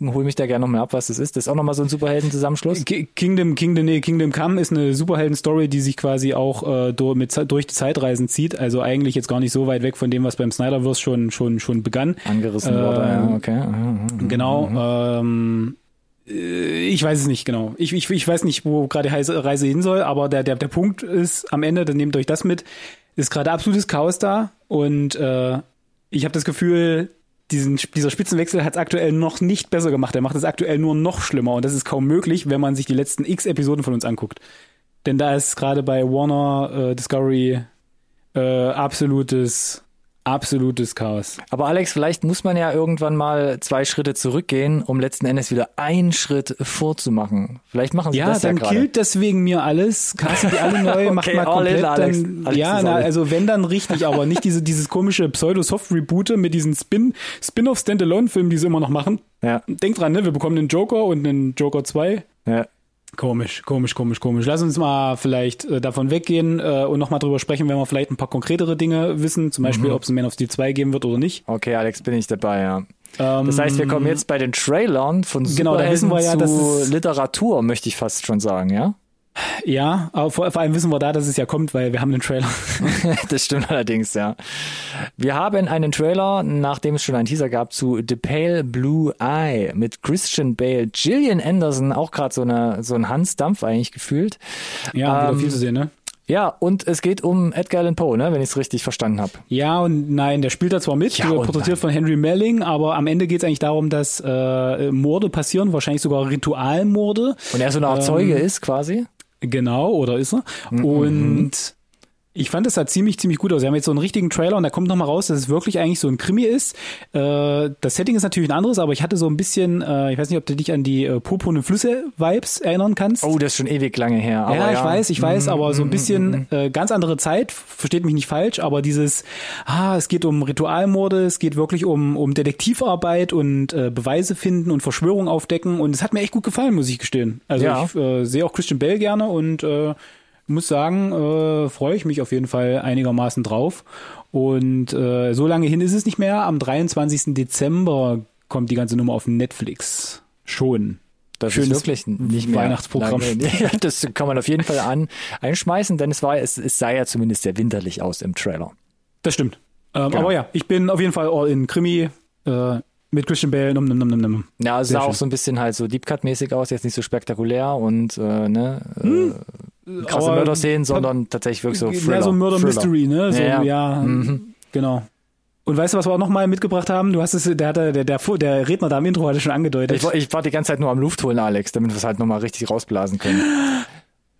A: Hol mich da gerne noch mal ab, was das ist. Das ist auch nochmal so ein Superhelden-Zusammenschluss.
B: Ki- Kingdom, Kingdom, nee, Kingdom Come ist eine Superhelden-Story, die sich quasi auch äh, durch, mit, durch die Zeitreisen zieht. Also eigentlich jetzt gar nicht so weit weg von dem, was beim Snyderverse schon, schon, schon begann.
A: Angerissen
B: Ähm,
A: wurde, ja, okay. Aha, aha.
B: Genau. Ähm, äh, ich weiß es nicht genau. Ich, ich, ich weiß nicht, wo gerade die Reise, Reise hin soll, aber der, der, der Punkt ist am Ende, dann nehmt euch das mit, ist gerade absolutes Chaos da und äh, ich habe das Gefühl, diesen, dieser Spitzenwechsel hat es aktuell noch nicht besser gemacht. Er macht es aktuell nur noch schlimmer und das ist kaum möglich, wenn man sich die letzten x Episoden von uns anguckt. Denn da ist gerade bei Warner äh, Discovery äh, absolutes, absolutes Chaos.
A: Aber Alex, vielleicht muss man ja irgendwann mal zwei Schritte zurückgehen, um letzten Endes wieder einen Schritt vorzumachen. Vielleicht machen sie
B: Ja,
A: das ja
B: dann killt deswegen mir alles, castet die alle neu, macht
A: Okay,
B: mal
A: all in,
B: komplett
A: Alex.
B: dann,
A: Alex
B: ja,
A: ist
B: na, also wenn dann richtig, aber nicht diese dieses komische Pseudo-Soft-Reboote mit diesen Spin Spin-off Standalone-Filmen, die sie immer noch machen.
A: Ja,
B: Denkt dran, ne, wir bekommen einen Joker und einen Joker 2.
A: ja.
B: Komisch, komisch, komisch, komisch. Lass uns mal vielleicht äh, davon weggehen äh, und nochmal drüber sprechen, wenn wir vielleicht ein paar konkretere Dinge wissen, zum
A: Mhm.
B: Beispiel, ob es ein Man of Steel 2 geben wird oder nicht.
A: Okay, Alex, bin ich dabei, ja.
B: Ähm,
A: Das heißt, wir kommen jetzt bei den Trailern von
B: Genau, da wissen wir ja,
A: zu Literatur, möchte ich fast schon sagen, ja?
B: Ja, aber vor, vor allem wissen wir da, dass es ja kommt, weil wir haben einen Trailer.
A: das stimmt allerdings, ja. Wir haben einen Trailer, nachdem es schon einen Teaser gab, zu The Pale Blue Eye mit Christian Bale, Gillian Anderson, auch gerade so, eine, so ein Hans Dampf eigentlich gefühlt.
B: Ja,
A: Ähm,
B: wieder viel zu sehen, ne?
A: Ja, und es geht um Edgar Allan Poe, ne, wenn ich es richtig verstanden habe.
B: Ja und nein, der spielt da zwar mit,
A: Ja
B: porträtiert von Henry Melling, aber am Ende geht es eigentlich darum, dass äh, Morde passieren, wahrscheinlich sogar Ritualmorde.
A: Und er so eine Art
B: Ähm,
A: Zeuge ist quasi.
B: Genau, oder ist er?
A: Mhm,
B: Und Ich fand es sah ziemlich, ziemlich gut aus. Sie haben jetzt so einen richtigen Trailer und da kommt nochmal raus, dass es wirklich eigentlich so ein Krimi ist. Äh, das Setting ist natürlich ein anderes, aber ich hatte so ein bisschen, äh, ich weiß nicht, ob du dich an die äh, purpurnen Flüsse-Vibes erinnern kannst.
A: Oh, das ist schon ewig lange her.
B: Aber ja, ich ja. weiß, ich weiß, aber so ein bisschen äh, ganz andere Zeit, versteht mich nicht falsch, aber dieses, ah, es geht um Ritualmorde, es geht wirklich um, um Detektivarbeit und äh, Beweise finden und Verschwörung aufdecken und es hat mir echt gut gefallen, muss ich gestehen. Also ja. ich äh, sehe auch Christian Bell gerne und äh, muss sagen, äh, freue ich mich auf jeden Fall einigermaßen drauf. Und äh, so lange hin ist es nicht mehr. Am 23. Dezember kommt die ganze Nummer auf Netflix. Schon.
A: Das Schönes ist wirklich nicht mehr
B: Weihnachtsprogramm.
A: Ja, das kann man auf jeden Fall an, einschmeißen, denn es war, es, es sah ja zumindest sehr winterlich aus im Trailer.
B: Das stimmt. Ähm, genau. Aber ja, ich bin auf jeden Fall all in Krimi. Äh, mit Christian Bale. Num, num, num, num.
A: Ja, es sah schön. auch so ein bisschen halt so Deep Cut-mäßig aus, jetzt nicht so spektakulär und äh, ne, hm. äh, krasse Mörder-Szenen, sondern tatsächlich wirklich so Thriller.
B: Ja, so Murder-Mystery, ne? So, ja, ja mhm. genau. Und weißt du, was wir auch nochmal mitgebracht haben? Du hast es, der, der, der, der, der Redner da im Intro hatte schon angedeutet.
A: Ich, ich war die ganze Zeit nur am Luft holen, Alex, damit wir es halt nochmal richtig rausblasen können.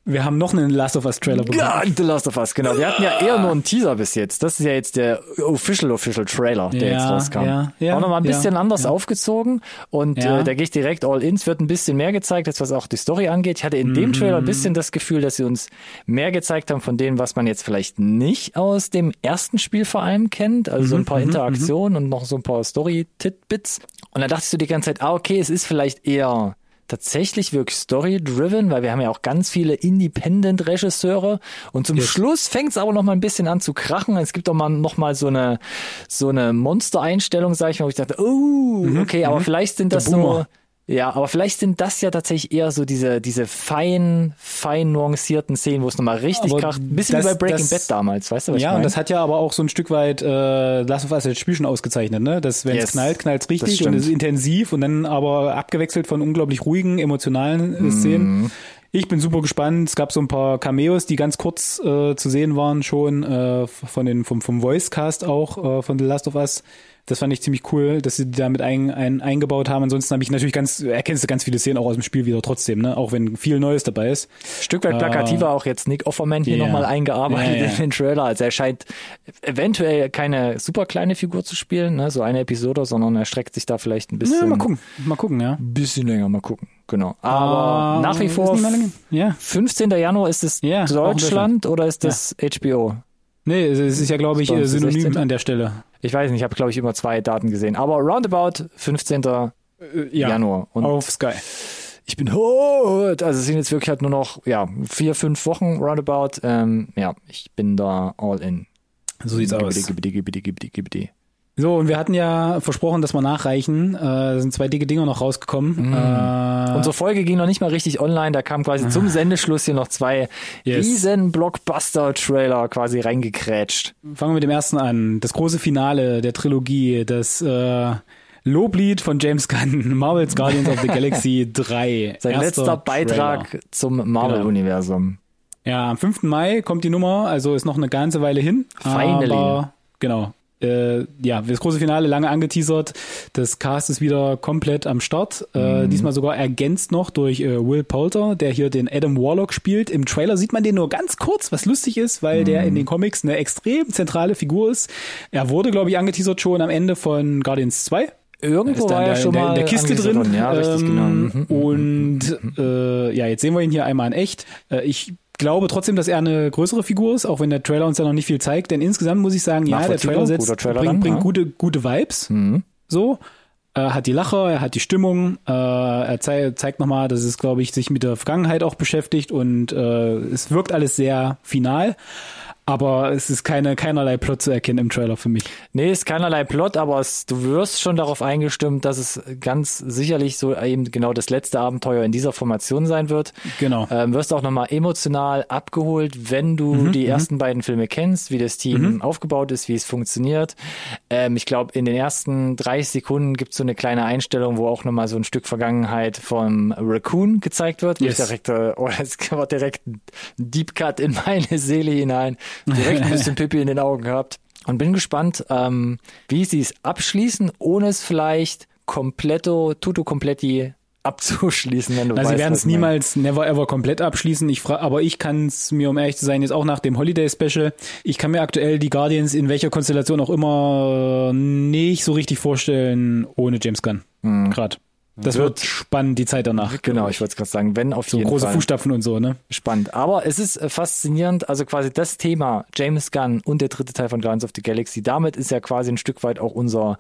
B: Wir haben noch einen Last of Us Trailer
A: bekommen. Ja, The Last of Us, genau. Wir hatten ja eher nur einen Teaser bis jetzt. Das ist ja jetzt der official, official Trailer, der ja, jetzt rauskam. Ja, ja, auch nochmal ein bisschen ja, anders ja. aufgezogen und äh, da gehe ich direkt all in. Es wird ein bisschen mehr gezeigt, jetzt was auch die Story angeht. Ich hatte in mm. dem Trailer ein bisschen das Gefühl, dass sie uns mehr gezeigt haben von dem, was man jetzt vielleicht nicht aus dem ersten Spiel vor allem kennt. Also mm so ein paar mm Interaktionen und noch so ein paar Story-Titbits. Und da dachtest du die ganze Zeit, ah, okay, es ist vielleicht eher tatsächlich wirklich story-driven, weil wir haben ja auch ganz viele Independent-Regisseure und zum yes. Schluss fängt es aber noch mal ein bisschen an zu krachen. Es gibt doch mal noch mal so eine so eine Monster-Einstellung, sag ich mal, wo ich dachte, oh, mhm, okay, aber mhm. vielleicht sind das so ja, aber vielleicht sind das ja tatsächlich eher so diese, diese fein, fein nuancierten Szenen, wo es nochmal richtig aber kracht. Ein bisschen das, wie bei Breaking das, Bad damals, weißt du, was
B: ja,
A: ich meine?
B: und das hat ja aber auch so ein Stück weit äh, Last of Us das Spiel schon ausgezeichnet, ne? Dass wenn es yes. knallt, knallt es richtig und es ist intensiv und dann aber abgewechselt von unglaublich ruhigen, emotionalen äh, Szenen. Mm. Ich bin super gespannt. Es gab so ein paar Cameos, die ganz kurz äh, zu sehen waren schon äh, von den vom vom Voicecast auch äh, von The Last of Us. Das fand ich ziemlich cool, dass sie die damit ein, ein, eingebaut haben. Ansonsten habe ich natürlich ganz, erkennst du ganz viele Szenen auch aus dem Spiel wieder trotzdem, ne? Auch wenn viel Neues dabei ist.
A: Stück weit plakativer uh, auch jetzt Nick Offerman hier yeah. nochmal eingearbeitet yeah, yeah. in den Trailer. Also er scheint eventuell keine super kleine Figur zu spielen, ne? So eine Episode, sondern er streckt sich da vielleicht ein bisschen. Ja,
B: mal gucken. Mal gucken, ja.
A: Bisschen länger, mal gucken. Genau. Aber uh, nach wie vor, ja. 15. Januar ist es ja, Deutschland oder ist das ja. HBO?
B: Nee, es ist ja, glaube ich, synonym 16. an der Stelle.
A: Ich weiß nicht, ich habe, glaube ich, immer zwei Daten gesehen. Aber roundabout 15. Äh, ja, Januar.
B: Und auf Sky.
A: Ich bin hot. Also es sind jetzt wirklich halt nur noch ja, vier, fünf Wochen roundabout. Ähm, ja, ich bin da all in.
B: So sieht's aus. Gibidi, gibidi, gibidi, gibidi. So, und wir hatten ja versprochen, dass wir nachreichen. Äh, sind zwei dicke Dinger noch rausgekommen. Mm.
A: Äh, Unsere Folge ging noch nicht mal richtig online. Da kam quasi zum Sendeschluss hier noch zwei yes. riesen Blockbuster-Trailer quasi reingekrätscht.
B: Fangen wir mit dem ersten an. Das große Finale der Trilogie, das äh, Loblied von James Gunn, Marvel's Guardians of the Galaxy 3.
A: Sein letzter Beitrag Trailer. zum Marvel-Universum.
B: Genau. Ja, am 5. Mai kommt die Nummer, also ist noch eine ganze Weile hin.
A: Finally. Aber,
B: genau äh, ja, das große Finale lange angeteasert. Das Cast ist wieder komplett am Start. Äh, mhm. Diesmal sogar ergänzt noch durch äh, Will Poulter, der hier den Adam Warlock spielt. Im Trailer sieht man den nur ganz kurz, was lustig ist, weil mhm. der in den Comics eine extrem zentrale Figur ist. Er wurde, glaube ich, angeteasert schon am Ende von Guardians 2.
A: Irgendwo war er schon
B: der,
A: mal
B: in der Kiste drin.
A: Ja, richtig, genau. ähm,
B: genau. Und äh, ja, jetzt sehen wir ihn hier einmal in echt. Äh, ich glaube trotzdem, dass er eine größere Figur ist, auch wenn der Trailer uns da noch nicht viel zeigt. Denn insgesamt muss ich sagen, ja, der Trailer, setzt, Trailer bringt, bringt ja. gute, gute Vibes. Mhm. So. Er hat die Lacher, er hat die Stimmung, äh, er zei zeigt nochmal, dass es, glaube ich, sich mit der Vergangenheit auch beschäftigt und äh, es wirkt alles sehr final. Aber es ist keine, keinerlei Plot zu erkennen im Trailer für mich.
A: Nee, ist keinerlei Plot, aber es, du wirst schon darauf eingestimmt, dass es ganz sicherlich so eben genau das letzte Abenteuer in dieser Formation sein wird.
B: Genau.
A: Ähm, wirst auch nochmal emotional abgeholt, wenn du mhm, die mhm. ersten beiden Filme kennst, wie das Team mhm. aufgebaut ist, wie es funktioniert. Ähm, ich glaube, in den ersten 30 Sekunden gibt es so eine kleine Einstellung, wo auch nochmal so ein Stück Vergangenheit vom Raccoon gezeigt wird. Yes. Direkt, äh, oh, das war direkt ein Deep Cut in meine Seele hinein direkt ein bisschen Pippi in den Augen gehabt. Und bin gespannt, ähm, wie sie es abschließen, ohne es vielleicht kompletto, tutto kompletti abzuschließen, wenn du
B: Na,
A: weißt,
B: sie werden es niemals, never ever komplett abschließen. Ich aber ich kann es mir, um ehrlich zu sein, jetzt auch nach dem Holiday Special, ich kann mir aktuell die Guardians in welcher Konstellation auch immer nicht so richtig vorstellen ohne James Gunn. Grad. Das
A: Wird-
B: wird, spannend, die Zeit danach.
A: Genau, ich wollte es gerade sagen, wenn auf
B: So
A: jeden
B: große
A: Fall.
B: Fußstapfen und so, ne?
A: Spannend. Aber es ist äh, faszinierend, also quasi das Thema James Gunn und der dritte Teil von Guardians of the Galaxy. Damit ist ja quasi ein Stück weit auch unser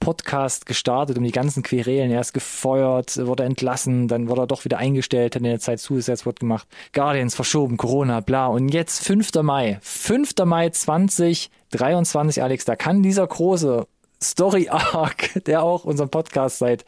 A: Podcast gestartet, um die ganzen Querelen. Er ist gefeuert, wurde entlassen, dann wurde er doch wieder eingestellt, hat in der Zeit Suicide Squad gemacht. Guardians verschoben, Corona, bla. Und jetzt 5. Mai. 5. Mai 2023, Alex, da kann dieser große Story Arc, der auch unseren Podcast seit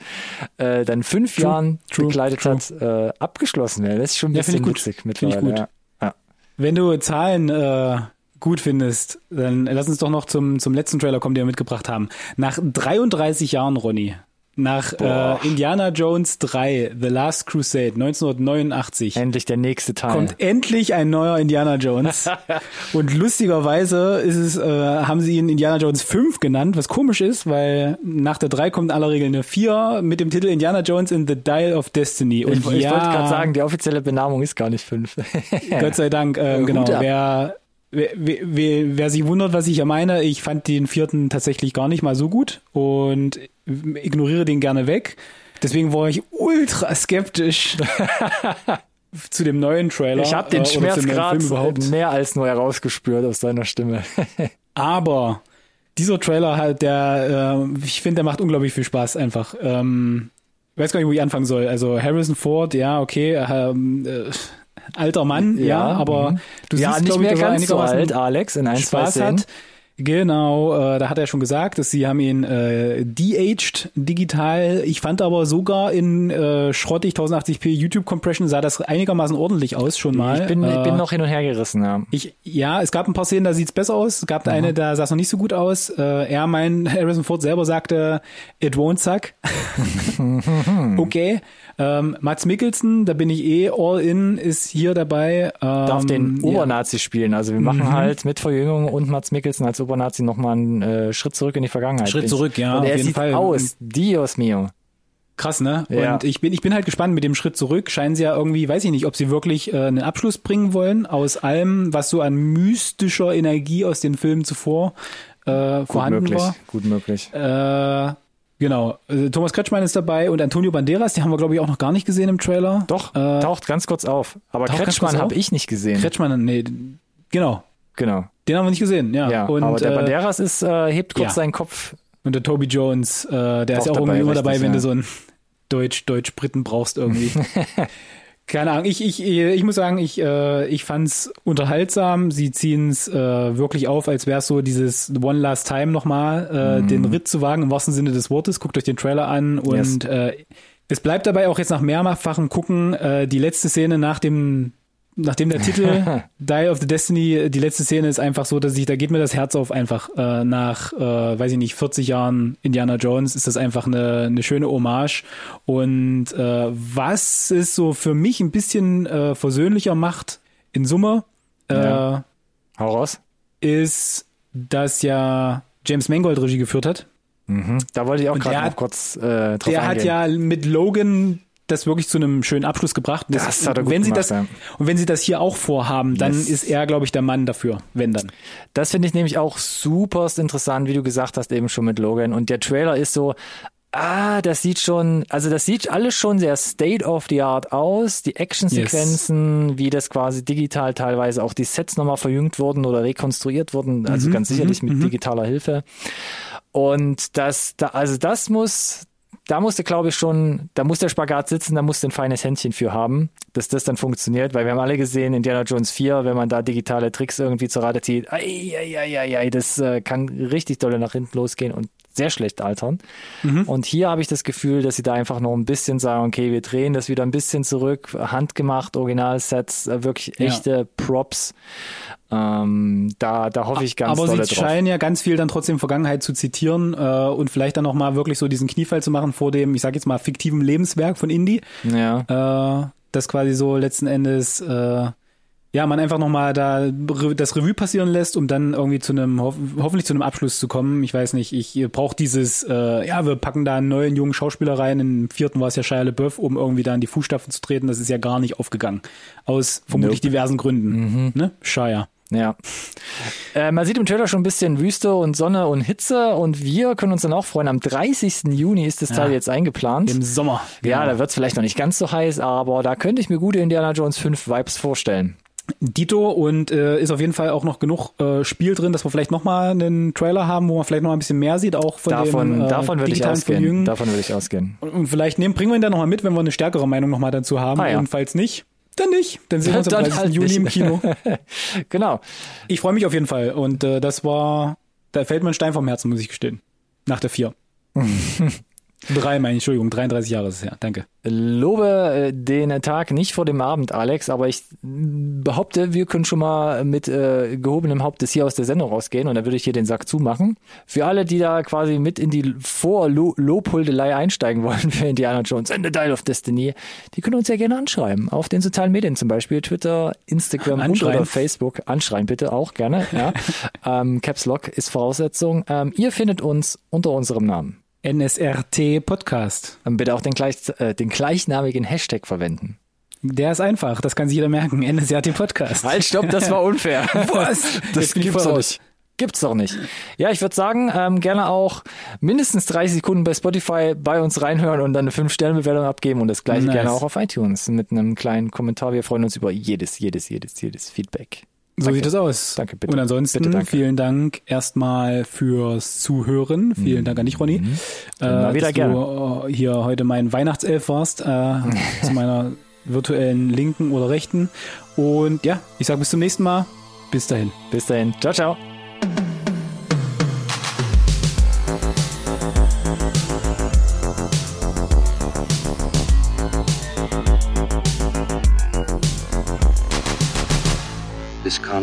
A: äh, dann fünf
B: True,
A: Jahren
B: true,
A: begleitet
B: true.
A: hat, äh, abgeschlossen werden. Das ist schon ein
B: Ja,
A: bisschen
B: ich gut.
A: witzig mittlerweile.
B: gut.
A: Ja. Ja.
B: Wenn du Zahlen äh, gut findest, dann lass uns doch noch zum, zum letzten Trailer kommen, den wir mitgebracht haben. Nach 33 Jahren, Ronny, nach äh, Indiana Jones 3, The Last Crusade, 1989,
A: Endlich der nächste Teil.
B: kommt endlich ein neuer Indiana Jones. Und lustigerweise ist es, äh, haben sie ihn Indiana Jones 5 genannt, was komisch ist, weil nach der 3 kommt in aller Regel eine 4 mit dem Titel Indiana Jones in the Dial of Destiny. Und
A: ich, ich
B: ja,
A: wollte gerade sagen, die offizielle Benamung ist gar nicht fünf.
B: Gott sei Dank, äh, genau. Wer, wer, wer, wer sich wundert, was ich ja meine, ich fand den vierten tatsächlich gar nicht mal so gut und ignoriere den gerne weg. Deswegen war ich ultra skeptisch zu dem neuen Trailer.
A: ich habe den
B: äh,
A: Schmerzgrad mehr als nur herausgespürt aus seiner Stimme.
B: Aber dieser Trailer halt, der, äh, ich finde, der macht unglaublich viel Spaß einfach. Ähm, ich weiß gar nicht, wo ich anfangen soll. Also Harrison Ford, ja, okay, ähm, äh, alter Mann, ja, aber
A: mhm.
B: du
A: ja,
B: siehst,
A: nicht
B: glaub ich,
A: mehr ganz so alt, Alex, in ein, zwei
B: Spaß
A: Szenen.
B: hat. Genau, äh, da hat er schon gesagt, dass sie haben ihn äh, de-aged digital. Ich fand aber sogar in äh, schrottig 1080p YouTube Compression sah das einigermaßen ordentlich aus schon mal.
A: Ich bin, ich
B: äh,
A: bin noch hin und her gerissen, ja.
B: ich, ja, es gab ein paar Szenen, da sieht's besser aus. Es gab eine, da sah es noch nicht so gut aus. Äh, er, mein Harrison Ford selber sagte, it won't suck. okay. Ähm, Mats Mikkelsen, da bin ich eh all in, ist hier dabei. Ähm,
A: Darf den
B: ja.
A: Obernazi spielen. Also wir machen
B: Mhm.
A: halt mit Verjüngung und Mats Mikkelsen als Obernazi nochmal einen äh, Schritt zurück in die Vergangenheit.
B: Schritt zurück, ja,
A: Und
B: auf
A: er
B: jeden
A: sieht
B: Fall.
A: aus, Dios mio.
B: Krass, ne?
A: Ja.
B: Und ich bin, ich bin halt gespannt mit dem Schritt zurück. Scheinen sie ja irgendwie, weiß ich nicht, ob sie wirklich äh, einen Abschluss bringen wollen aus allem, was so an mystischer Energie aus den Filmen zuvor äh,
A: Gut
B: vorhanden
A: möglich,
B: war.
A: gut möglich.
B: Äh, genau. Also Thomas Kretschmann ist dabei und Antonio Banderas, die haben wir, glaube ich, auch noch gar nicht gesehen im Trailer.
A: Doch,
B: Äh,
A: taucht ganz kurz auf. Aber
B: taucht
A: Kretschmann habe ich nicht gesehen.
B: Kretschmann, nee, genau.
A: genau.
B: Den haben wir nicht gesehen, ja.
A: Ja,
B: und,
A: aber der
B: äh,
A: Banderas ist, äh, hebt kurz
B: ja.
A: seinen Kopf.
B: Und der Toby Jones, äh, der ist ja auch irgendwie immer dabei, wenn
A: ja.
B: du so einen Deutsch, Deutsch-Briten brauchst irgendwie. Keine Ahnung, ich, ich, ich muss sagen, ich, äh, ich fand's unterhaltsam. Sie ziehen's äh, wirklich auf, als wär's so dieses One Last Time nochmal, äh,
A: Mhm.
B: den Ritt zu wagen, im wahrsten Sinne des Wortes. Guckt euch den Trailer an und äh, es bleibt dabei auch jetzt nach mehrfachem Gucken äh, die letzte Szene nach dem nachdem der Titel Dial of the Destiny, die letzte Szene ist einfach so, dass ich, da geht mir das Herz auf einfach äh, nach, äh, weiß ich nicht, 40 Jahren Indiana Jones ist das einfach eine, eine schöne Hommage und äh, was es so für mich ein bisschen äh, versöhnlicher macht in Summe, äh,
A: Ja. Hau raus.
B: ist, dass ja James Mangold Regie geführt hat.
A: Mhm. Da wollte ich auch gerade noch kurz äh, drauf
B: Der
A: eingehen.
B: hat ja mit Logan das wirklich zu einem schönen Abschluss gebracht. Und
A: Das hat er gut
B: wenn sie
A: gemacht,
B: das
A: ja.
B: und wenn sie das hier auch vorhaben, dann
A: Yes.
B: ist er, glaube ich, der Mann dafür, wenn dann.
A: Das finde ich nämlich auch superst interessant, wie du gesagt hast, eben schon mit Logan. Und der Trailer ist so, ah, das sieht schon, also das sieht alles schon sehr state of the art aus. Die Actionsequenzen, wie das quasi digital teilweise auch die Sets nochmal verjüngt wurden oder rekonstruiert wurden, also
B: Mhm,
A: ganz sicherlich mit digitaler Hilfe. Und das, da, also das muss, da musste, glaube ich, schon, da muss der Spagat sitzen, da musst ein feines Händchen für haben, dass das dann funktioniert, weil wir haben alle gesehen, Indiana Jones 4, wenn man da digitale Tricks irgendwie zur Rate zieht, ei, ei, ei, ei, das äh, kann richtig dolle nach hinten losgehen und sehr schlecht altern. Und hier habe ich das Gefühl, dass sie da einfach noch ein bisschen sagen, okay, wir drehen das wieder ein bisschen zurück, handgemacht, Originalsets, äh, wirklich
B: Ja.
A: echte Props. Ähm, da, da hoffe ich ganz
B: Aber sie
A: drauf.
B: scheinen ja ganz viel dann trotzdem Vergangenheit zu zitieren äh, und vielleicht dann nochmal wirklich so diesen Kniefall zu machen vor dem, ich sage jetzt mal, fiktiven Lebenswerk von Indy.
A: Ja.
B: Äh, das quasi so letzten Endes äh, ja, man einfach nochmal da das Revue passieren lässt, um dann irgendwie zu einem, ho hoffentlich zu einem Abschluss zu kommen. Ich weiß nicht, ich brauche dieses, äh, ja, wir packen da einen neuen jungen Schauspieler rein, im vierten war es ja Shia LeBeouf, um irgendwie da in die Fußstapfen zu treten. Das ist ja gar nicht aufgegangen. Aus vermutlich nope. diversen Gründen. Mhm. Ne? Shia.
A: Ja. Äh, man sieht im Trailer schon ein bisschen Wüste und Sonne und Hitze und wir können uns dann auch freuen. Am 30. Juni ist das ja, Teil jetzt eingeplant.
B: Im Sommer.
A: Ja, genau. da wird es vielleicht noch nicht ganz so heiß, aber da könnte ich mir gute Indiana Jones 5 Vibes vorstellen.
B: Dito und äh, ist auf jeden Fall auch noch genug äh, Spiel drin, dass wir vielleicht nochmal einen Trailer haben, wo man vielleicht noch ein bisschen mehr sieht, auch von
A: davon,
B: dem
A: äh, davon würde ich ausgehen.
B: Vergnügen.
A: Davon würde ich ausgehen.
B: Und, und vielleicht nehmen, bringen wir ihn dann nochmal mit, wenn wir eine stärkere Meinung nochmal dazu haben. Ah, ja. Und falls nicht, dann nicht. Dann sehen wir uns am 30. Halt Juni im Kino.
A: genau.
B: Ich freue mich auf jeden Fall. Und äh, das war, da fällt mir ein Stein vom Herzen, muss ich gestehen. Nach der vier. Drei, meine Entschuldigung, 33 Jahre ist es her. Danke.
A: Lobe äh, den Tag nicht vor dem Abend, Alex, aber ich behaupte, wir können schon mal mit äh, gehobenem Hauptes hier aus der Sendung rausgehen und dann würde ich hier den Sack zumachen. Für alle, die da quasi mit in die Vor-Lobhuldelei einsteigen wollen für Indiana Jones and the Dial of Destiny, die können uns ja gerne anschreiben. Auf den sozialen Medien zum Beispiel, Twitter, Instagram und oder Facebook. Anschreien bitte auch gerne. Ja. ähm, Caps Lock ist Voraussetzung. Ähm, ihr findet uns unter unserem Namen.
B: NSRT Podcast.
A: Und bitte auch den, gleich, äh, den gleichnamigen Hashtag verwenden.
B: Der ist einfach, das kann sich jeder merken. NSRT Podcast.
A: Halt, stopp, das war unfair.
B: Was?
A: Das gibt's doch nicht. Gibt's doch nicht. Ja, ich würde sagen, ähm, gerne auch mindestens 30 Sekunden bei Spotify bei uns reinhören und dann eine 5-Sterne-Bewertung abgeben und das gleiche nice. gerne auch auf iTunes mit einem kleinen Kommentar. Wir freuen uns über jedes, jedes, jedes, jedes Feedback.
B: So danke. sieht es aus.
A: Danke, bitte.
B: Und ansonsten
A: bitte,
B: vielen Dank erstmal fürs Zuhören. Vielen mhm. Dank an dich, Ronny. Mhm.
A: Äh, wieder dass gerne.
B: du äh, hier heute mein Weihnachtself warst, äh, zu meiner virtuellen Linken oder Rechten. Und ja, ich sage bis zum nächsten Mal. Bis dahin.
A: Bis dahin. Ciao, ciao.